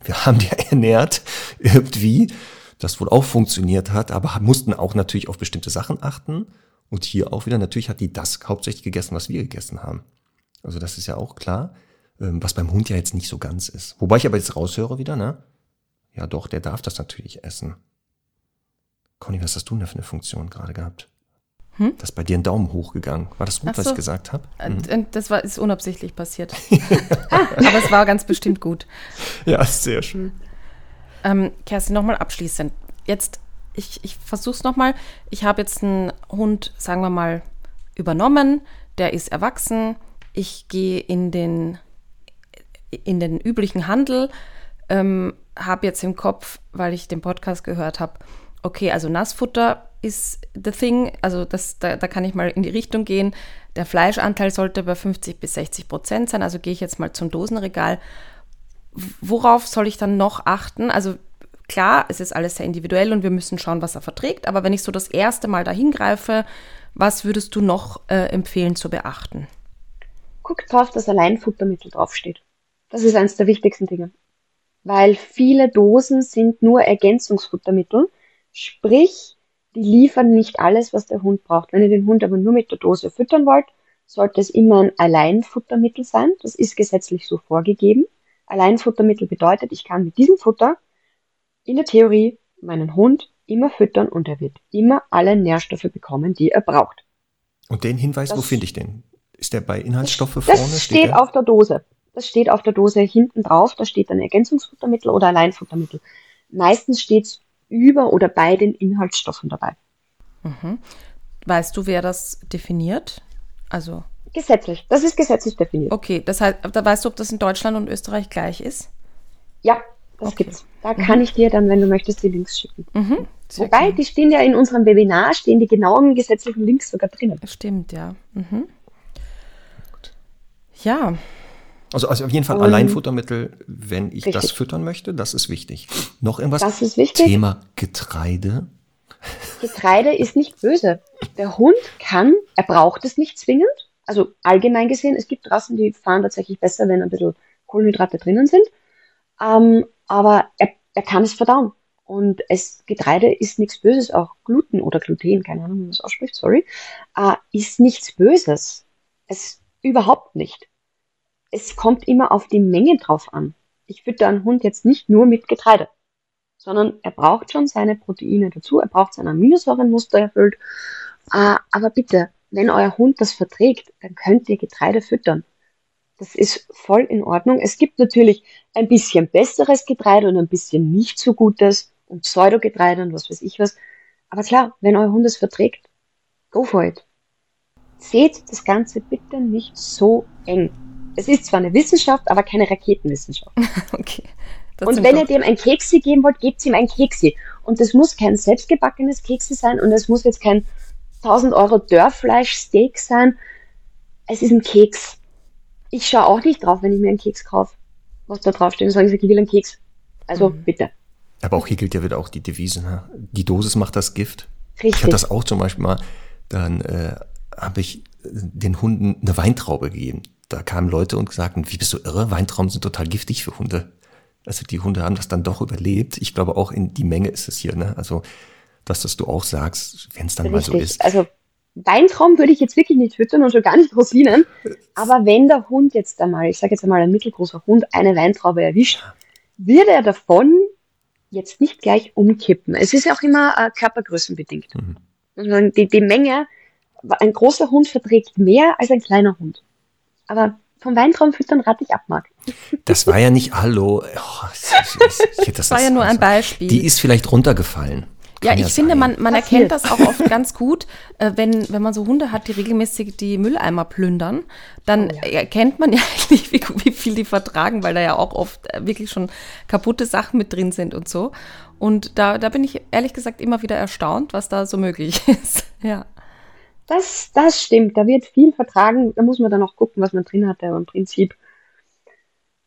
Wir haben die ernährt irgendwie, das wohl auch funktioniert hat, aber mussten auch natürlich auf bestimmte Sachen achten. Und hier auch wieder, natürlich hat die das hauptsächlich gegessen, was wir gegessen haben. Also das ist ja auch klar. Ähm, was beim Hund ja jetzt nicht so ganz ist. Wobei ich aber jetzt raushöre wieder, ne? Ja doch, der darf das natürlich essen. Conny, was hast du denn für eine Funktion gerade gehabt? Hm? Das ist bei dir ein Daumen hochgegangen. War das gut, so. was ich gesagt habe? Mhm. Das war, ist unabsichtlich passiert. aber es war ganz bestimmt gut. Ja, sehr schön. Ähm, Kerstin, nochmal abschließend. Jetzt, ich, ich versuche es nochmal. Ich habe jetzt einen Hund, sagen wir mal, übernommen. Der ist erwachsen. Ich gehe in den in den üblichen Handel, ähm, habe jetzt im Kopf, weil ich den Podcast gehört habe, okay, also Nassfutter ist the thing, also das, da, da kann ich mal in die Richtung gehen. Der Fleischanteil sollte bei 50 bis 60 Prozent sein, also gehe ich jetzt mal zum Dosenregal. Worauf soll ich dann noch achten? Also klar, es ist alles sehr individuell und wir müssen schauen, was er verträgt, aber wenn ich so das erste Mal dahin greife, was würdest du noch äh, empfehlen zu beachten? Guck drauf, dass allein Futtermittel draufsteht. Das ist eines der wichtigsten Dinge. Weil viele Dosen sind nur Ergänzungsfuttermittel, sprich, die liefern nicht alles, was der Hund braucht. Wenn ihr den Hund aber nur mit der Dose füttern wollt, sollte es immer ein Alleinfuttermittel sein. Das ist gesetzlich so vorgegeben. Alleinfuttermittel bedeutet, ich kann mit diesem Futter in der Theorie meinen Hund immer füttern und er wird immer alle Nährstoffe bekommen, die er braucht. Und den Hinweis, das, wo finde ich den? Ist der bei Inhaltsstoffe das vorne? Das steht, steht auf der Dose. Das steht auf der Dose hinten drauf, da steht dann Ergänzungsfuttermittel oder Alleinfuttermittel. Meistens steht's über oder bei den Inhaltsstoffen dabei. Mhm. Weißt du, wer das definiert? Also gesetzlich. Das ist gesetzlich definiert. Okay, das heißt, da weißt du, ob das in Deutschland und Österreich gleich ist? Ja, das okay. gibt's. Da mhm. kann ich dir dann, wenn du möchtest, die Links schicken. Mhm. Wobei, die stehen ja in unserem Webinar, stehen die genauen gesetzlichen Links sogar drinnen. Stimmt, ja. Mhm. Ja, also, also auf jeden Fall Alleinfuttermittel, wenn ich richtig. das füttern möchte, das ist wichtig. Noch irgendwas? Das ist wichtig. Thema Getreide. Getreide ist nicht böse. Der Hund kann, er braucht es nicht zwingend. Also allgemein gesehen, es gibt Rassen, die fahren tatsächlich besser, wenn ein bisschen Kohlenhydrate drinnen sind. Ähm, aber er, er kann es verdauen. Und es, Getreide ist nichts Böses, auch Gluten oder Gluten, keine Ahnung, wie man das ausspricht, sorry, äh, ist nichts Böses. Es überhaupt nicht es kommt immer auf die Menge drauf an. Ich fütter einen Hund jetzt nicht nur mit Getreide, sondern er braucht schon seine Proteine dazu, er braucht sein Aminosäurenmuster erfüllt. Äh, aber bitte, wenn euer Hund das verträgt, dann könnt ihr Getreide füttern. Das ist voll in Ordnung. Es gibt natürlich ein bisschen besseres Getreide und ein bisschen nicht so gutes und Pseudogetreide und was weiß ich was. Aber klar, wenn euer Hund es verträgt, go for it. Seht das Ganze bitte nicht so eng. Es ist zwar eine Wissenschaft, aber keine Raketenwissenschaft. okay. Das und wenn ihr dem ein Keksi geben wollt, gebt ihm ein Keksi. Und das muss kein selbstgebackenes Keksi sein und es muss jetzt kein 1000 Euro Dörrfleisch-Steak sein. Es ist ein Keks. Ich schaue auch nicht drauf, wenn ich mir einen Keks kaufe, was da draufsteht. Und sage ich, ich will einen Keks. Also mhm. bitte. Aber auch hier gilt ja wieder auch die Devise, ne? die Dosis macht das Gift. Richtig. Ich hatte das auch zum Beispiel mal, dann äh, habe ich den Hunden eine Weintraube gegeben da kamen Leute und sagten, wie bist du irre? Weintrauben sind total giftig für Hunde. Also die Hunde haben das dann doch überlebt. Ich glaube auch in die Menge ist es hier, ne? Also das, was du auch sagst, wenn es dann Richtig. mal so ist. Also Weintraum würde ich jetzt wirklich nicht füttern und schon gar nicht Rosinen. Aber wenn der Hund jetzt einmal, ich sage jetzt einmal ein mittelgroßer Hund, eine Weintraube erwischt, wird er davon jetzt nicht gleich umkippen. Es ist ja auch immer äh, körpergrößenbedingt. Mhm. Die, die Menge, ein großer Hund verträgt mehr als ein kleiner Hund. Aber vom Weintraum füttern rate ich ab, Marc. Das war ja nicht, hallo. Oh, ich, ich, das war ja nur ein Beispiel. Die ist vielleicht runtergefallen. Ja, ich finde, man, man erkennt das auch oft ganz gut, äh, wenn, wenn man so Hunde hat, die regelmäßig die Mülleimer plündern, dann Oh ja. erkennt man ja eigentlich, wie, wie viel die vertragen, weil da ja auch oft äh, wirklich schon kaputte Sachen mit drin sind und so. Und da, da bin ich ehrlich gesagt immer wieder erstaunt, was da so möglich ist. Ja. Das, das stimmt. Da wird viel vertragen. Da muss man dann auch gucken, was man drin hat. Aber im Prinzip,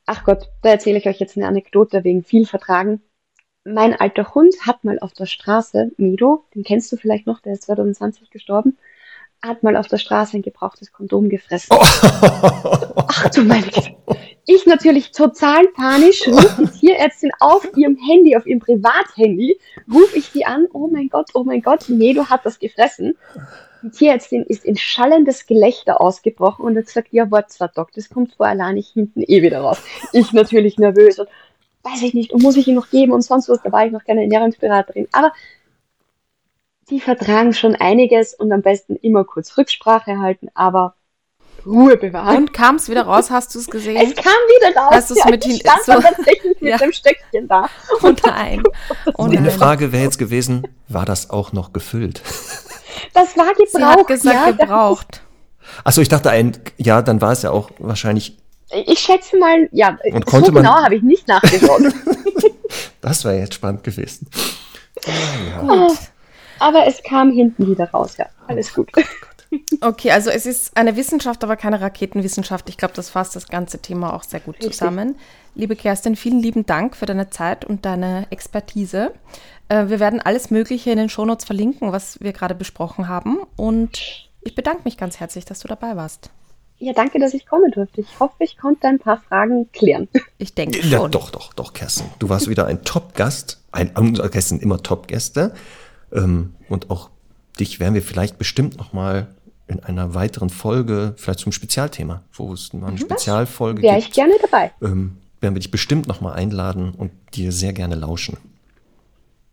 ach Gott, da erzähle ich euch jetzt eine Anekdote wegen viel vertragen. Mein alter Hund hat mal auf der Straße, Mido, den kennst du vielleicht noch, der ist 2020 gestorben, hat mal auf der Straße ein gebrauchtes Kondom gefressen. Ach du meine Güte. Ich natürlich total panisch, rufe die Tierärztin auf ihrem Handy, auf ihrem Privathandy, rufe ich die an, oh mein Gott, oh mein Gott, Medo hat das gefressen. Die Tierärztin ist in schallendes Gelächter ausgebrochen und hat gesagt, ja, wart zwar Doc, das kommt vor allein nicht hinten eh wieder raus. Ich natürlich nervös und weiß ich nicht, und muss ich ihn noch geben und sonst was, da war ich noch keine Ernährungsberaterin. Aber die vertragen schon einiges und am besten immer kurz Rücksprache halten, aber Ruhe bewahren. Und kam es wieder raus, hast du es gesehen? Es kam wieder raus. Hast du's ja, mit ich hin- stand so- tatsächlich mit Ja. dem Stöckchen da. Oh nein. Oh Eine nein. Frage wäre jetzt gewesen, war das auch noch gefüllt? Das war gebraucht. Sie hat gesagt, ja, gebraucht. Achso, ich dachte ein, ja, dann war es ja auch wahrscheinlich, ich schätze mal, ja, Und so konnte man- genau habe ich nicht nachgeschaut. das wäre jetzt spannend gewesen. Gut. Aber es kam hinten wieder raus, ja. Alles gut. Okay, also es ist eine Wissenschaft, aber keine Raketenwissenschaft. Ich glaube, das fasst das ganze Thema auch sehr gut Richtig. zusammen. Liebe Kerstin, vielen lieben Dank für deine Zeit und deine Expertise. Äh, wir werden alles Mögliche in den Shownotes verlinken, was wir gerade besprochen haben. Und ich bedanke mich ganz herzlich, dass du dabei warst. Ja, danke, dass ich kommen durfte. Ich hoffe, ich konnte ein paar Fragen klären. Ich denke Ja, schon. doch, doch, doch, Kerstin. Du warst wieder ein Top-Gast. Ein, unsere Gäste sind immer Top-Gäste. Ähm, und auch dich werden wir vielleicht bestimmt noch mal in einer weiteren Folge, vielleicht zum Spezialthema, wo es mal eine Spezialfolge Wäre gibt, ich gerne dabei. ähm, werden wir dich bestimmt noch mal einladen und dir sehr gerne lauschen.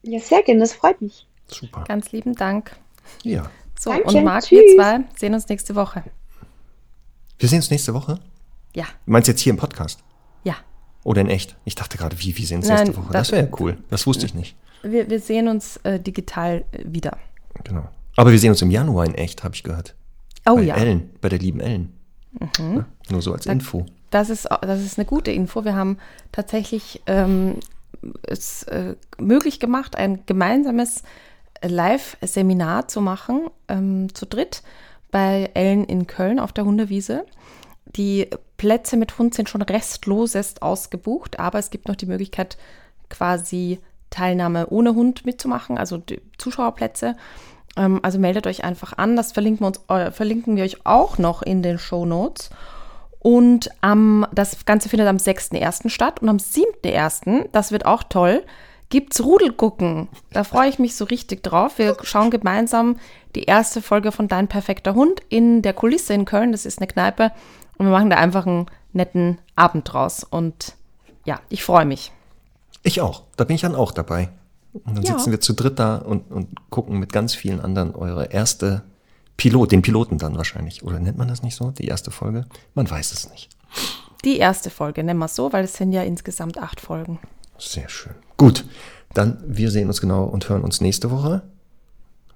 Ja, sehr gerne, das freut mich. Super. Ganz lieben Dank. Ja. So, Danke, und Marc, tschüss. wir zwei sehen uns nächste Woche. Wir sehen uns nächste Woche. Ja, Du meinst jetzt hier im Podcast? ja. Oder in echt? Ich dachte gerade, wie, wir sehen uns Nein, nächste Woche. das- Das wäre ja cool. Das wusste ich nicht. Wir, wir sehen uns äh, digital äh, wieder. Genau. Aber wir sehen uns im Januar in echt, habe ich gehört. Oh bei ja. Mhm. Ellen, bei der lieben Ellen. Ja, nur so als Info. Das ist, das ist eine gute Info. Wir haben tatsächlich ähm, es äh, möglich gemacht, ein gemeinsames Live-Seminar zu machen, ähm, zu dritt, bei Ellen in Köln auf der Hundewiese. Die Plätze mit Hund sind schon restlosest ausgebucht, aber es gibt noch die Möglichkeit, quasi Teilnahme ohne Hund mitzumachen, also die Zuschauerplätze. Ähm, also meldet euch einfach an. Das verlinken wir, uns, äh, verlinken wir euch auch noch in den Show Notes. Und am, das Ganze findet am 6.1. statt. Und am 7.1., das wird auch toll, gibt's Rudelgucken. Da freue ich mich so richtig drauf. Wir schauen gemeinsam die erste Folge von Dein perfekter Hund in der Kulisse in Köln. Das ist eine Kneipe. Und wir machen da einfach einen netten Abend draus. Und ja, ich freue mich. Ich auch. Da bin ich dann auch dabei. Und dann Ja. sitzen wir zu dritt da und, und gucken mit ganz vielen anderen eure erste Pilot, den Piloten dann wahrscheinlich. Oder nennt man das nicht so? Die erste Folge? Man weiß es nicht. Die erste Folge, nennen wir es so, weil es sind ja insgesamt acht Folgen. Sehr schön. Gut. Dann, wir sehen uns genau und hören uns nächste Woche.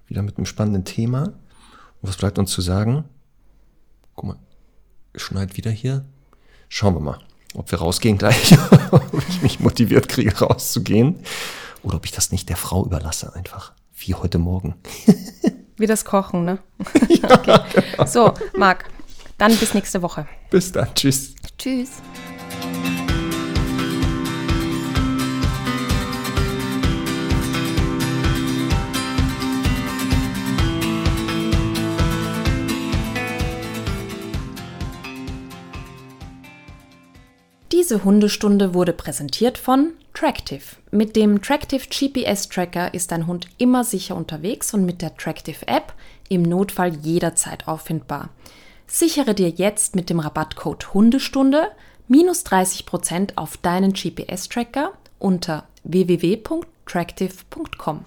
Wieder mit einem spannenden Thema. Und was bleibt uns zu sagen? Guck mal, schneit wieder hier. Schauen wir mal, ob wir rausgehen gleich, ob ich mich motiviert kriege, rauszugehen. Oder ob ich das nicht der Frau überlasse, einfach. Wie heute Morgen. Wie das Kochen, ne? okay. So, Marc, dann bis nächste Woche. Bis dann. Tschüss. Tschüss. Diese Hundestunde wurde präsentiert von Tractive. Mit dem Tractive GPS Tracker ist dein Hund immer sicher unterwegs und mit der Tractive App im Notfall jederzeit auffindbar. Sichere dir jetzt mit dem Rabattcode Hundestunde minus 30% auf deinen GPS Tracker unter www.tractive.com.